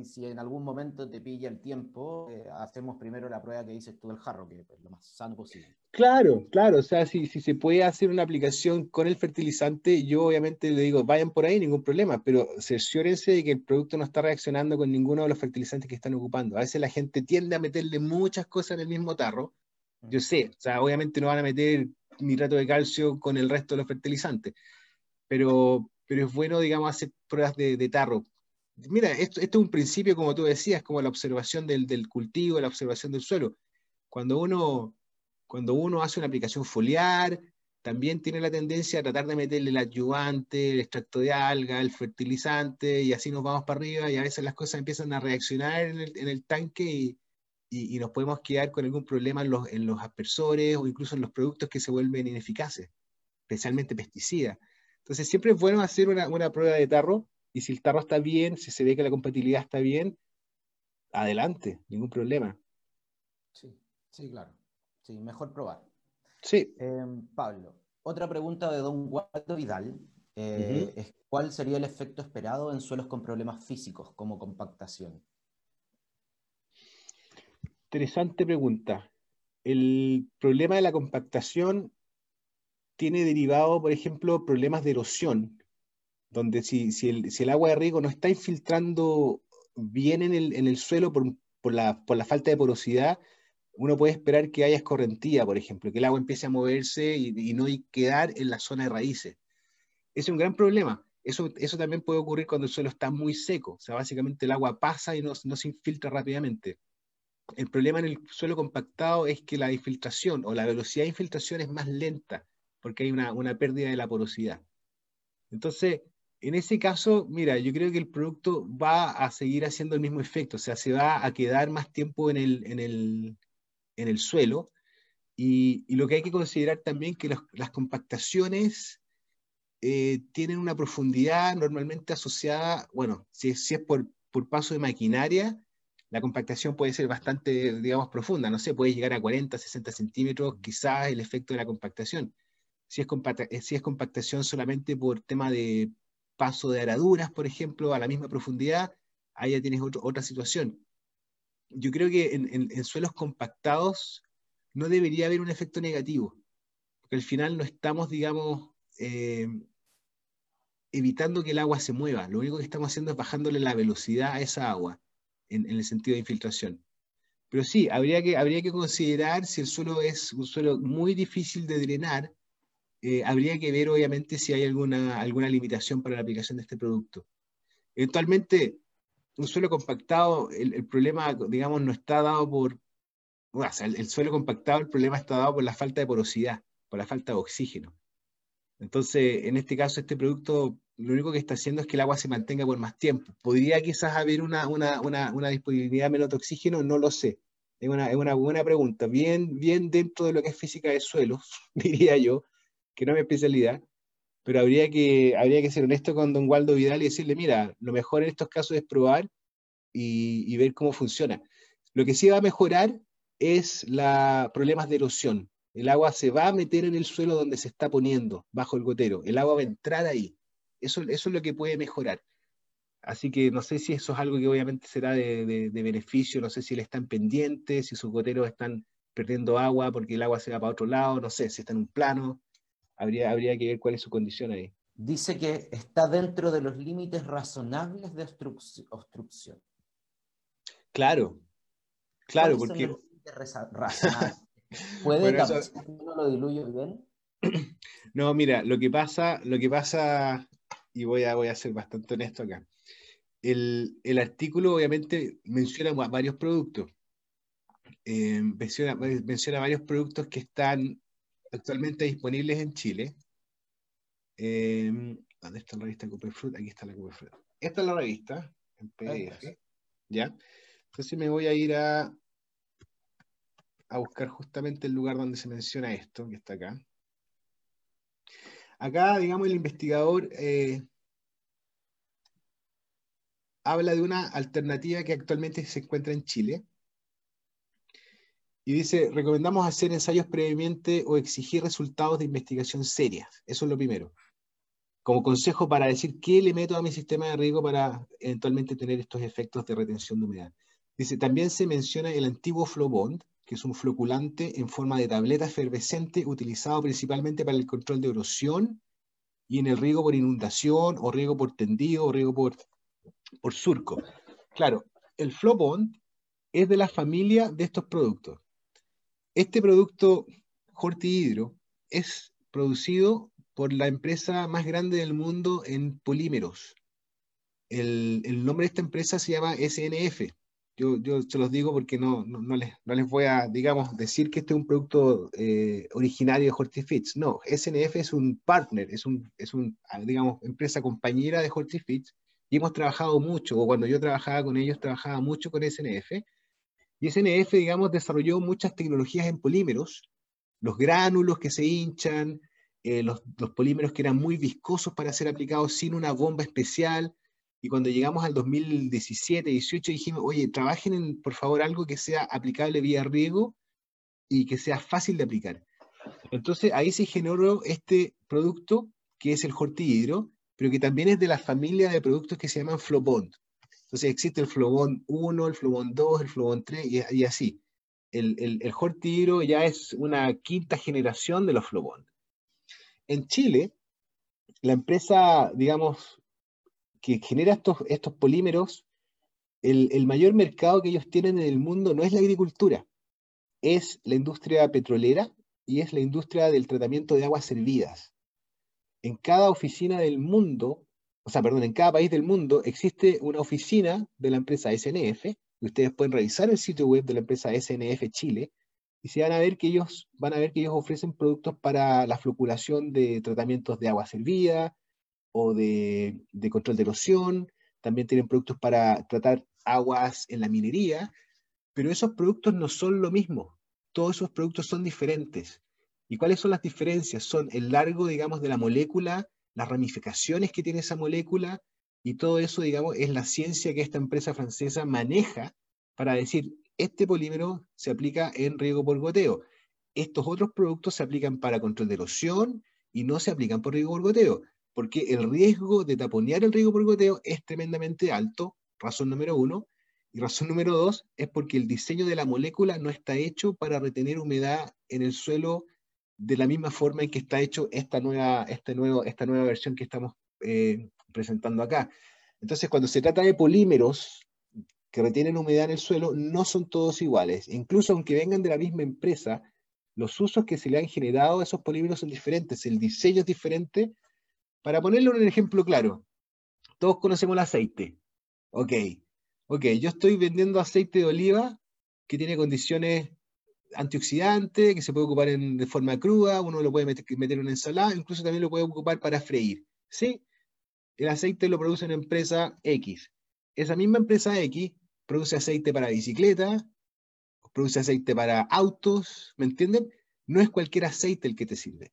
si en algún momento te pilla el tiempo, eh, hacemos primero la prueba que dices tú del jarro, que es lo más sano posible.
Claro, claro, o sea, si, si se puede hacer una aplicación con el fertilizante, yo obviamente le digo, vayan por ahí, ningún problema, pero cerciórense de que el producto no está reaccionando con ninguno de los fertilizantes que están ocupando. A veces la gente tiende a meterle muchas cosas en el mismo tarro. Yo sé, o sea, obviamente no van a meter nitrato de calcio con el resto de los fertilizantes. Pero, pero es bueno, digamos, hacer pruebas de, de tarro. Mira, esto, es un principio, como tú decías, como la observación del, cultivo, la observación del suelo. Cuando uno, cuando uno hace una aplicación foliar, también tiene la tendencia a tratar de meterle el adyuvante, el extracto de alga, el fertilizante, y así nos vamos para arriba, y a veces las cosas empiezan a reaccionar en el, en el tanque y, y, y, nos podemos quedar con algún problema en los, en los aspersores o incluso en los productos que se vuelven ineficaces, especialmente pesticidas. Entonces siempre es bueno hacer una, una prueba de tarro, y si el tarro está bien, si se ve que la compatibilidad está bien, adelante, ningún problema.
Sí, sí, claro. Sí, mejor probar.
Sí.
Eh, Pablo, otra pregunta de don Waldo Vidal eh, uh -huh. es ¿cuál sería el efecto esperado en suelos con problemas físicos como compactación?
Interesante pregunta. El problema de la compactación tiene derivado, por ejemplo, problemas de erosión, donde si, si, el, si el, agua de riego no está infiltrando bien en el, en el suelo por, por, la, por la falta de porosidad, uno puede esperar que haya escorrentía, por ejemplo, que el agua empiece a moverse y, no quedar en la zona de raíces. Es un gran problema. Eso, eso también puede ocurrir cuando el suelo está muy seco. O sea, básicamente el agua pasa y no, no se infiltra rápidamente. El problema en el suelo compactado es que la infiltración o la velocidad de infiltración es más lenta porque hay una, una pérdida de la porosidad. Entonces, en ese caso, mira, yo creo que el producto va a seguir haciendo el mismo efecto, o sea, se va a quedar más tiempo en el, en el, en el suelo. Y, y, lo que hay que considerar también que los, las compactaciones eh, tienen una profundidad normalmente asociada, bueno, si, si es por, por, paso de maquinaria, la compactación puede ser bastante, digamos, profunda, no sé, puede llegar a 40, 60 centímetros, quizás el efecto de la compactación. Si es, compacta, si es compactación solamente por tema de paso de araduras, por ejemplo, a la misma profundidad, ahí ya tienes otro, otra situación yo creo que en, en, en, suelos compactados no debería haber un efecto negativo, porque al final no estamos, digamos, eh, evitando que el agua se mueva, lo único que estamos haciendo es bajándole la velocidad a esa agua, en, en el sentido de infiltración. Pero sí, habría que, habría que considerar si el suelo es un suelo muy difícil de drenar, eh, habría que ver obviamente si hay alguna, alguna limitación para la aplicación de este producto. Eventualmente, un suelo compactado, el, problema, digamos, no está dado por, o el, el, suelo compactado, el problema está dado por la falta de porosidad, por la falta de oxígeno. Entonces, en este caso, este producto lo único que está haciendo es que el agua se mantenga por más tiempo. ¿Podría quizás haber una, una, una, una disponibilidad menos de oxígeno? No lo sé. Es una, es una buena pregunta. Bien, bien dentro de lo que es física de suelo, diría yo, que no es mi especialidad, pero habría que, habría que ser honesto con don Waldo Vidal y decirle, mira, lo mejor en estos casos es probar y, ver cómo funciona. Lo que sí va a mejorar es la problemas de erosión. El agua se va a meter en el suelo donde se está poniendo, bajo el gotero. El agua va a entrar ahí. Eso, es lo que puede mejorar. Así que no sé si eso es algo que obviamente será de, de, de beneficio, no sé si le están pendientes, si sus goteros están perdiendo agua porque el agua se va para otro lado, no sé, si está en un plano, habría, habría que ver cuál es su condición ahí.
Dice que está dentro de los límites razonables de obstrucción.
Claro, claro, porque...
¿Puede bueno, eso... uno lo diluye bien?
No, mira, lo que pasa, lo que pasa, y voy a, voy a ser bastante honesto acá. El, el artículo obviamente menciona varios productos. Eh, menciona, menciona varios productos que están actualmente disponibles en Chile. Eh, ¿Dónde está la revista Fruit? Aquí está la Fruit. Esta es la revista, en PDF. ¿Ya? Entonces me voy a ir a, a buscar justamente el lugar donde se menciona esto, que está acá. Acá, digamos, el investigador eh, habla de una alternativa que actualmente se encuentra en Chile, y dice, recomendamos hacer ensayos previamente o exigir resultados de investigación serias. Eso es lo primero. Como consejo para decir qué le meto a mi sistema de riego para eventualmente tener estos efectos de retención de humedad. Dice, también se menciona el antiguo Flowbond, que es un floculante en forma de tableta efervescente utilizado principalmente para el control de erosión y en el riego por inundación o riego por tendido o riego por, por surco. Claro, el Flowbond es de la familia de estos productos. Este producto Horti Hidro es producido por la empresa más grande del mundo en polímeros. El, el nombre de esta empresa se llama SNF. Yo, yo se los digo porque no, no, no, les, no les voy a, digamos, decir que este es un producto eh, originario de Hortifits. No, SNF es un partner, es un, es un, digamos, empresa compañera de Hortifits y hemos trabajado mucho, o cuando yo trabajaba con ellos, trabajaba mucho con SNF. Y SNF, digamos, desarrolló muchas tecnologías en polímeros, los gránulos que se hinchan, eh, los, polímeros que eran muy viscosos para ser aplicados sin una bomba especial. Y cuando llegamos al 2017, 18, dijimos, oye, trabajen en, por favor, algo que sea aplicable vía riego y que sea fácil de aplicar. Entonces ahí se generó este producto que es el Hortihidro, pero que también es de la familia de productos que se llaman Flowbond. Entonces existe el Flowbond 1, el Flowbond 2, el Flowbond 3 y, así. El, el, el ya es una quinta generación de los Flowbond. En Chile, la empresa, digamos, que genera estos, estos polímeros, el, el, mayor mercado que ellos tienen en el mundo no es la agricultura, es la industria petrolera y es la industria del tratamiento de aguas servidas. En cada oficina del mundo, o sea, perdón, en cada país del mundo existe una oficina de la empresa SNF, ustedes pueden revisar el sitio web de la empresa SNF Chile, y se van a ver que ellos van a ver que ellos ofrecen productos para la floculación de tratamientos de agua servida o de, de, control de erosión, también tienen productos para tratar aguas en la minería, pero esos productos no son lo mismo, todos esos productos son diferentes. ¿Y cuáles son las diferencias? Son el largo, digamos, de la molécula, las ramificaciones que tiene esa molécula, y todo eso, digamos, es la ciencia que esta empresa francesa maneja para decir, este polímero se aplica en riego por goteo. Estos otros productos se aplican para control de erosión y no se aplican por riego por goteo, porque el riesgo de taponear el riego por goteo es tremendamente alto, razón número uno. Y razón número dos es porque el diseño de la molécula no está hecho para retener humedad en el suelo de la misma forma en que está hecho esta nueva, este nuevo, esta nueva versión que estamos eh, presentando acá. Entonces, cuando se trata de polímeros que retienen humedad en el suelo no son todos iguales. Incluso aunque vengan de la misma empresa, los usos que se le han generado a esos polímeros son diferentes, el diseño es diferente. Para ponerlo en un ejemplo claro, todos conocemos el aceite. Ok, ok, yo estoy vendiendo aceite de oliva que tiene condiciones antioxidantes, que se puede ocupar en, de forma cruda, uno lo puede meter, meter en una ensalada, incluso también lo puede ocupar para freír. ¿Sí? El aceite lo produce una empresa X. Esa misma empresa X produce aceite para bicicleta, produce aceite para autos, ¿me entienden? No es cualquier aceite el que te sirve.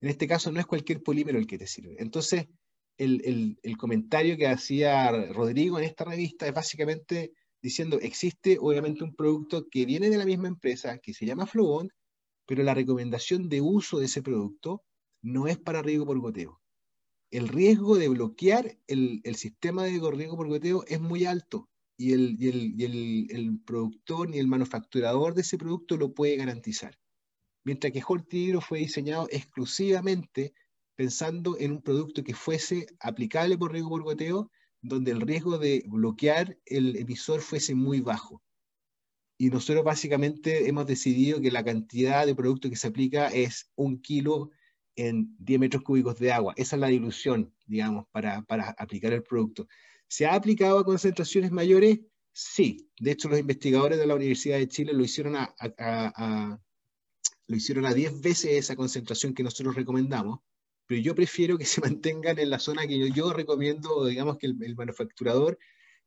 En este caso no es cualquier polímero el que te sirve. Entonces, el, el, el comentario que hacía Rodrigo en esta revista es básicamente diciendo, existe obviamente un producto que viene de la misma empresa, que se llama Flowbond, pero la recomendación de uso de ese producto no es para riego por goteo. El riesgo de bloquear el, el sistema de riego por goteo es muy alto y, el, y, el, y el, productor ni el manufacturador de ese producto lo puede garantizar. Mientras que Hortigro fue diseñado exclusivamente pensando en un producto que fuese aplicable por riego por goteo, donde el riesgo de bloquear el emisor fuese muy bajo. Y nosotros básicamente hemos decidido que la cantidad de producto que se aplica es un kilo en 10 metros cúbicos de agua. Esa es la dilución, digamos, para, para aplicar el producto. ¿Se ha aplicado a concentraciones mayores? Sí. De hecho, los investigadores de la Universidad de Chile lo hicieron a, a, lo hicieron a 10 veces esa concentración que nosotros recomendamos, pero yo prefiero que se mantengan en la zona que yo, recomiendo, digamos que el, el, manufacturador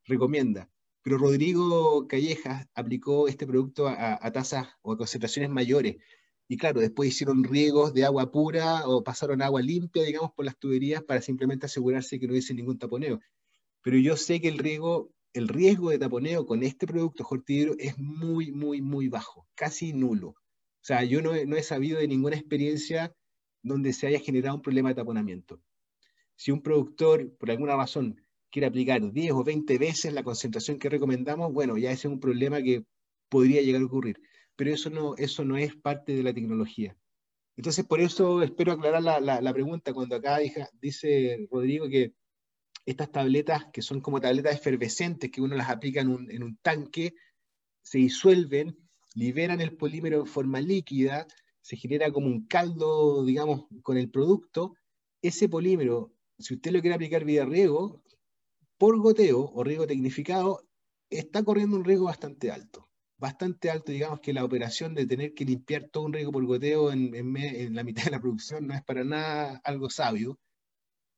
recomienda. Pero Rodrigo Callejas aplicó este producto a, a tasas o a concentraciones mayores. Y claro, después hicieron riegos de agua pura o pasaron agua limpia, digamos, por las tuberías para simplemente asegurarse que no hubiese ningún taponeo pero yo sé que el riesgo, de taponeo con este producto Hortidro es muy, muy, muy bajo, casi nulo. O sea, yo no he sabido de ninguna experiencia donde se haya generado un problema de taponamiento. Si un productor, por alguna razón, quiere aplicar 10 o 20 veces la concentración que recomendamos, bueno, ya ese es un problema que podría llegar a ocurrir. Pero eso no, eso no es parte de la tecnología. Entonces, por eso espero aclarar la, la, pregunta cuando acá dice Rodrigo que estas tabletas que son como tabletas efervescentes que uno las aplica en un, en un tanque, se disuelven, liberan el polímero en forma líquida, se genera como un caldo, digamos, con el producto, ese polímero, si usted lo quiere aplicar vía riego, por goteo o riego tecnificado, está corriendo un riesgo bastante alto. Bastante alto, digamos que la operación de tener que limpiar todo un riego por goteo en, la mitad de la producción no es para nada algo sabio.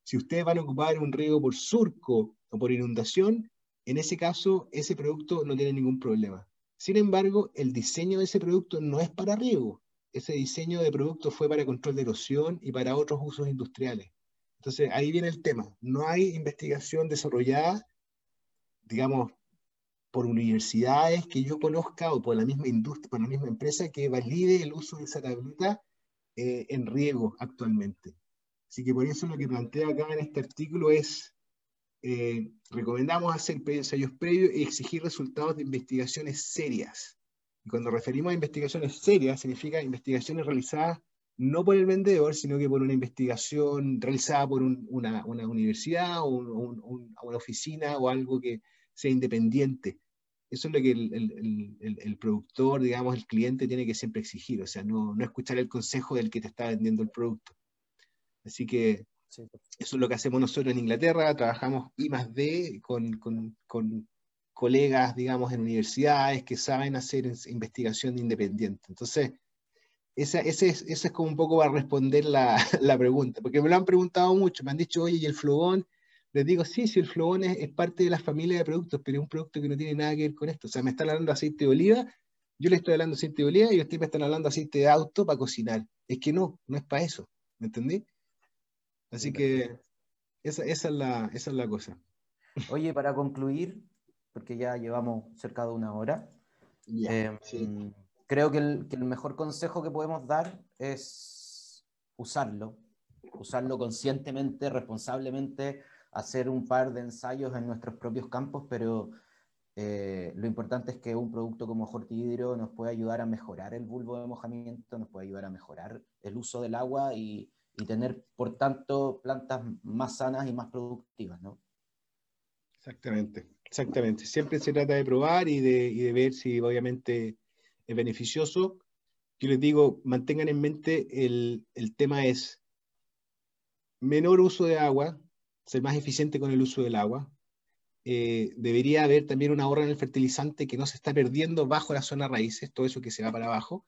Si ustedes van a ocupar un riego por surco o por inundación, en ese caso ese producto no tiene ningún problema. Sin embargo, el diseño de ese producto no es para riego. Ese diseño de producto fue para control de erosión y para otros usos industriales. Entonces, ahí viene el tema. No hay investigación desarrollada, digamos, por universidades que yo conozca o por la misma industria, por la misma empresa que valide el uso de esa tableta eh, en riego actualmente. Así que por eso lo que plantea acá en este artículo es eh, recomendamos hacer ensayos previos y exigir resultados de investigaciones serias. Y cuando referimos a investigaciones serias, significa investigaciones realizadas no por el vendedor, sino que por una investigación realizada por una, universidad o una oficina o algo que sea independiente. Eso es lo que el, productor, digamos, el cliente tiene que siempre exigir, o sea, no, no escuchar el consejo del que te está vendiendo el producto. Así que eso es lo que hacemos nosotros en Inglaterra, trabajamos I más D con, colegas, digamos, en universidades que saben hacer investigación independiente. Entonces, esa, ese, es, es como un poco para responder la, pregunta, porque me lo han preguntado mucho, me han dicho, oye, ¿y el flogón? Les digo, sí, sí, el flogón es, parte de la familia de productos, pero es un producto que no tiene nada que ver con esto. O sea, me están hablando de aceite de oliva, yo le estoy hablando de aceite de oliva y ustedes me están hablando de aceite de auto para cocinar. Es que no, no es para eso, ¿me entendí? Así que esa, es la, esa es la cosa.
Oye, para concluir, porque ya llevamos cerca de una hora, em, creo que el, que el, mejor consejo que podemos dar es usarlo, usarlo conscientemente, responsablemente, hacer un par de ensayos en nuestros propios campos, pero eh, lo importante es que un producto como Hortihidro nos puede ayudar a mejorar el bulbo de mojamiento, nos puede ayudar a mejorar el uso del agua y, y tener, por tanto, plantas más sanas y más productivas, ¿no?
Exactamente, exactamente. Siempre se trata de probar y de, y de ver si obviamente es beneficioso. Yo les digo, mantengan en mente el, el tema es menor uso de agua, ser más eficiente con el uso del agua. Eh, debería haber también una ahorro en el fertilizante que no se está perdiendo bajo la zona raíces, todo eso que se va para abajo.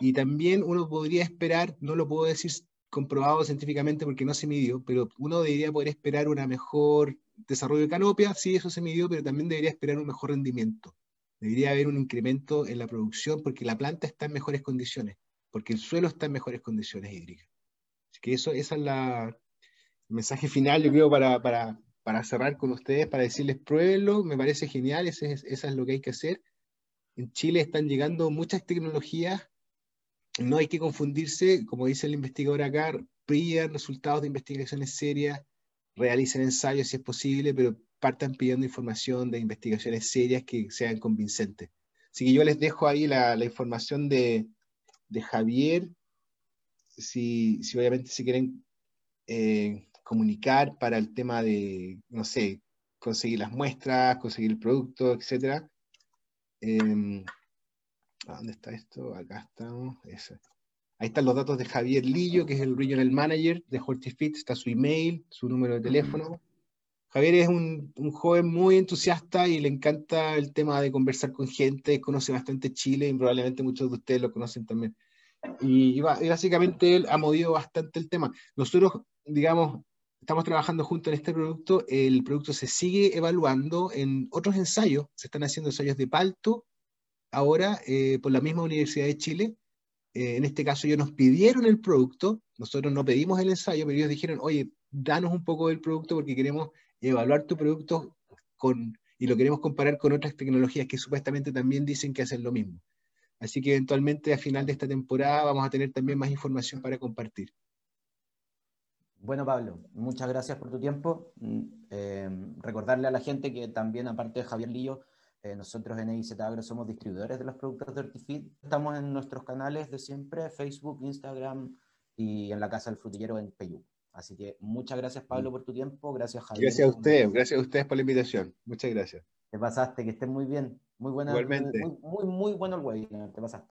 Y también uno podría esperar, no lo puedo decir comprobado científicamente porque no se midió, pero uno debería poder esperar un mejor desarrollo de canopia, sí, eso se midió, pero también debería esperar un mejor rendimiento. Debería haber un incremento en la producción porque la planta está en mejores condiciones, porque el suelo está en mejores condiciones hídricas. Así que eso, esa es la, el mensaje final, yo creo, para, para, para cerrar con ustedes, para decirles pruébenlo, me parece genial, eso es, eso es lo que hay que hacer. En Chile están llegando muchas tecnologías no hay que confundirse, como dice el investigador acá, pidan resultados de investigaciones serias, realicen ensayos si es posible, pero partan pidiendo información de investigaciones serias que sean convincentes. Así que yo les dejo ahí la, información de, Javier, si, obviamente se quieren eh, comunicar para el tema de, no sé, conseguir las muestras, conseguir el producto, etc. ¿Dónde está esto? Acá estamos. Ahí están los datos de Javier Lillo, que es el Regional Manager de Hortifit. Está su email, su número de teléfono. Javier es un, joven muy entusiasta y le encanta el tema de conversar con gente, conoce bastante Chile y probablemente muchos de ustedes lo conocen también. Y, y, básicamente él ha movido bastante el tema. Nosotros, digamos, estamos trabajando juntos en este producto, el producto se sigue evaluando en otros ensayos, se están haciendo ensayos de palto ahora eh, por la misma Universidad de Chile. Eh, en este caso ellos nos pidieron el producto, nosotros no pedimos el ensayo, pero ellos dijeron, oye, danos un poco del producto porque queremos evaluar tu producto con, y lo queremos comparar con otras tecnologías que supuestamente también dicen que hacen lo mismo. Así que eventualmente a final de esta temporada vamos a tener también más información para compartir.
Bueno, Pablo, muchas gracias por tu tiempo. Mm, eh, recordarle a la gente que también, aparte de Javier Lillo, eh, nosotros en EIZ Agro somos distribuidores de los productos de Hortifit. Estamos en nuestros canales de siempre, Facebook, Instagram y en la Casa del Frutillero en Peyú. Así que muchas gracias, Pablo, por tu tiempo. Gracias, Javier.
Gracias a ustedes, gracias a ustedes por la invitación. Muchas gracias.
Te pasaste, que estés muy bien. Muy buena.
Igualmente.
Muy, muy, muy bueno el webinar, te pasaste.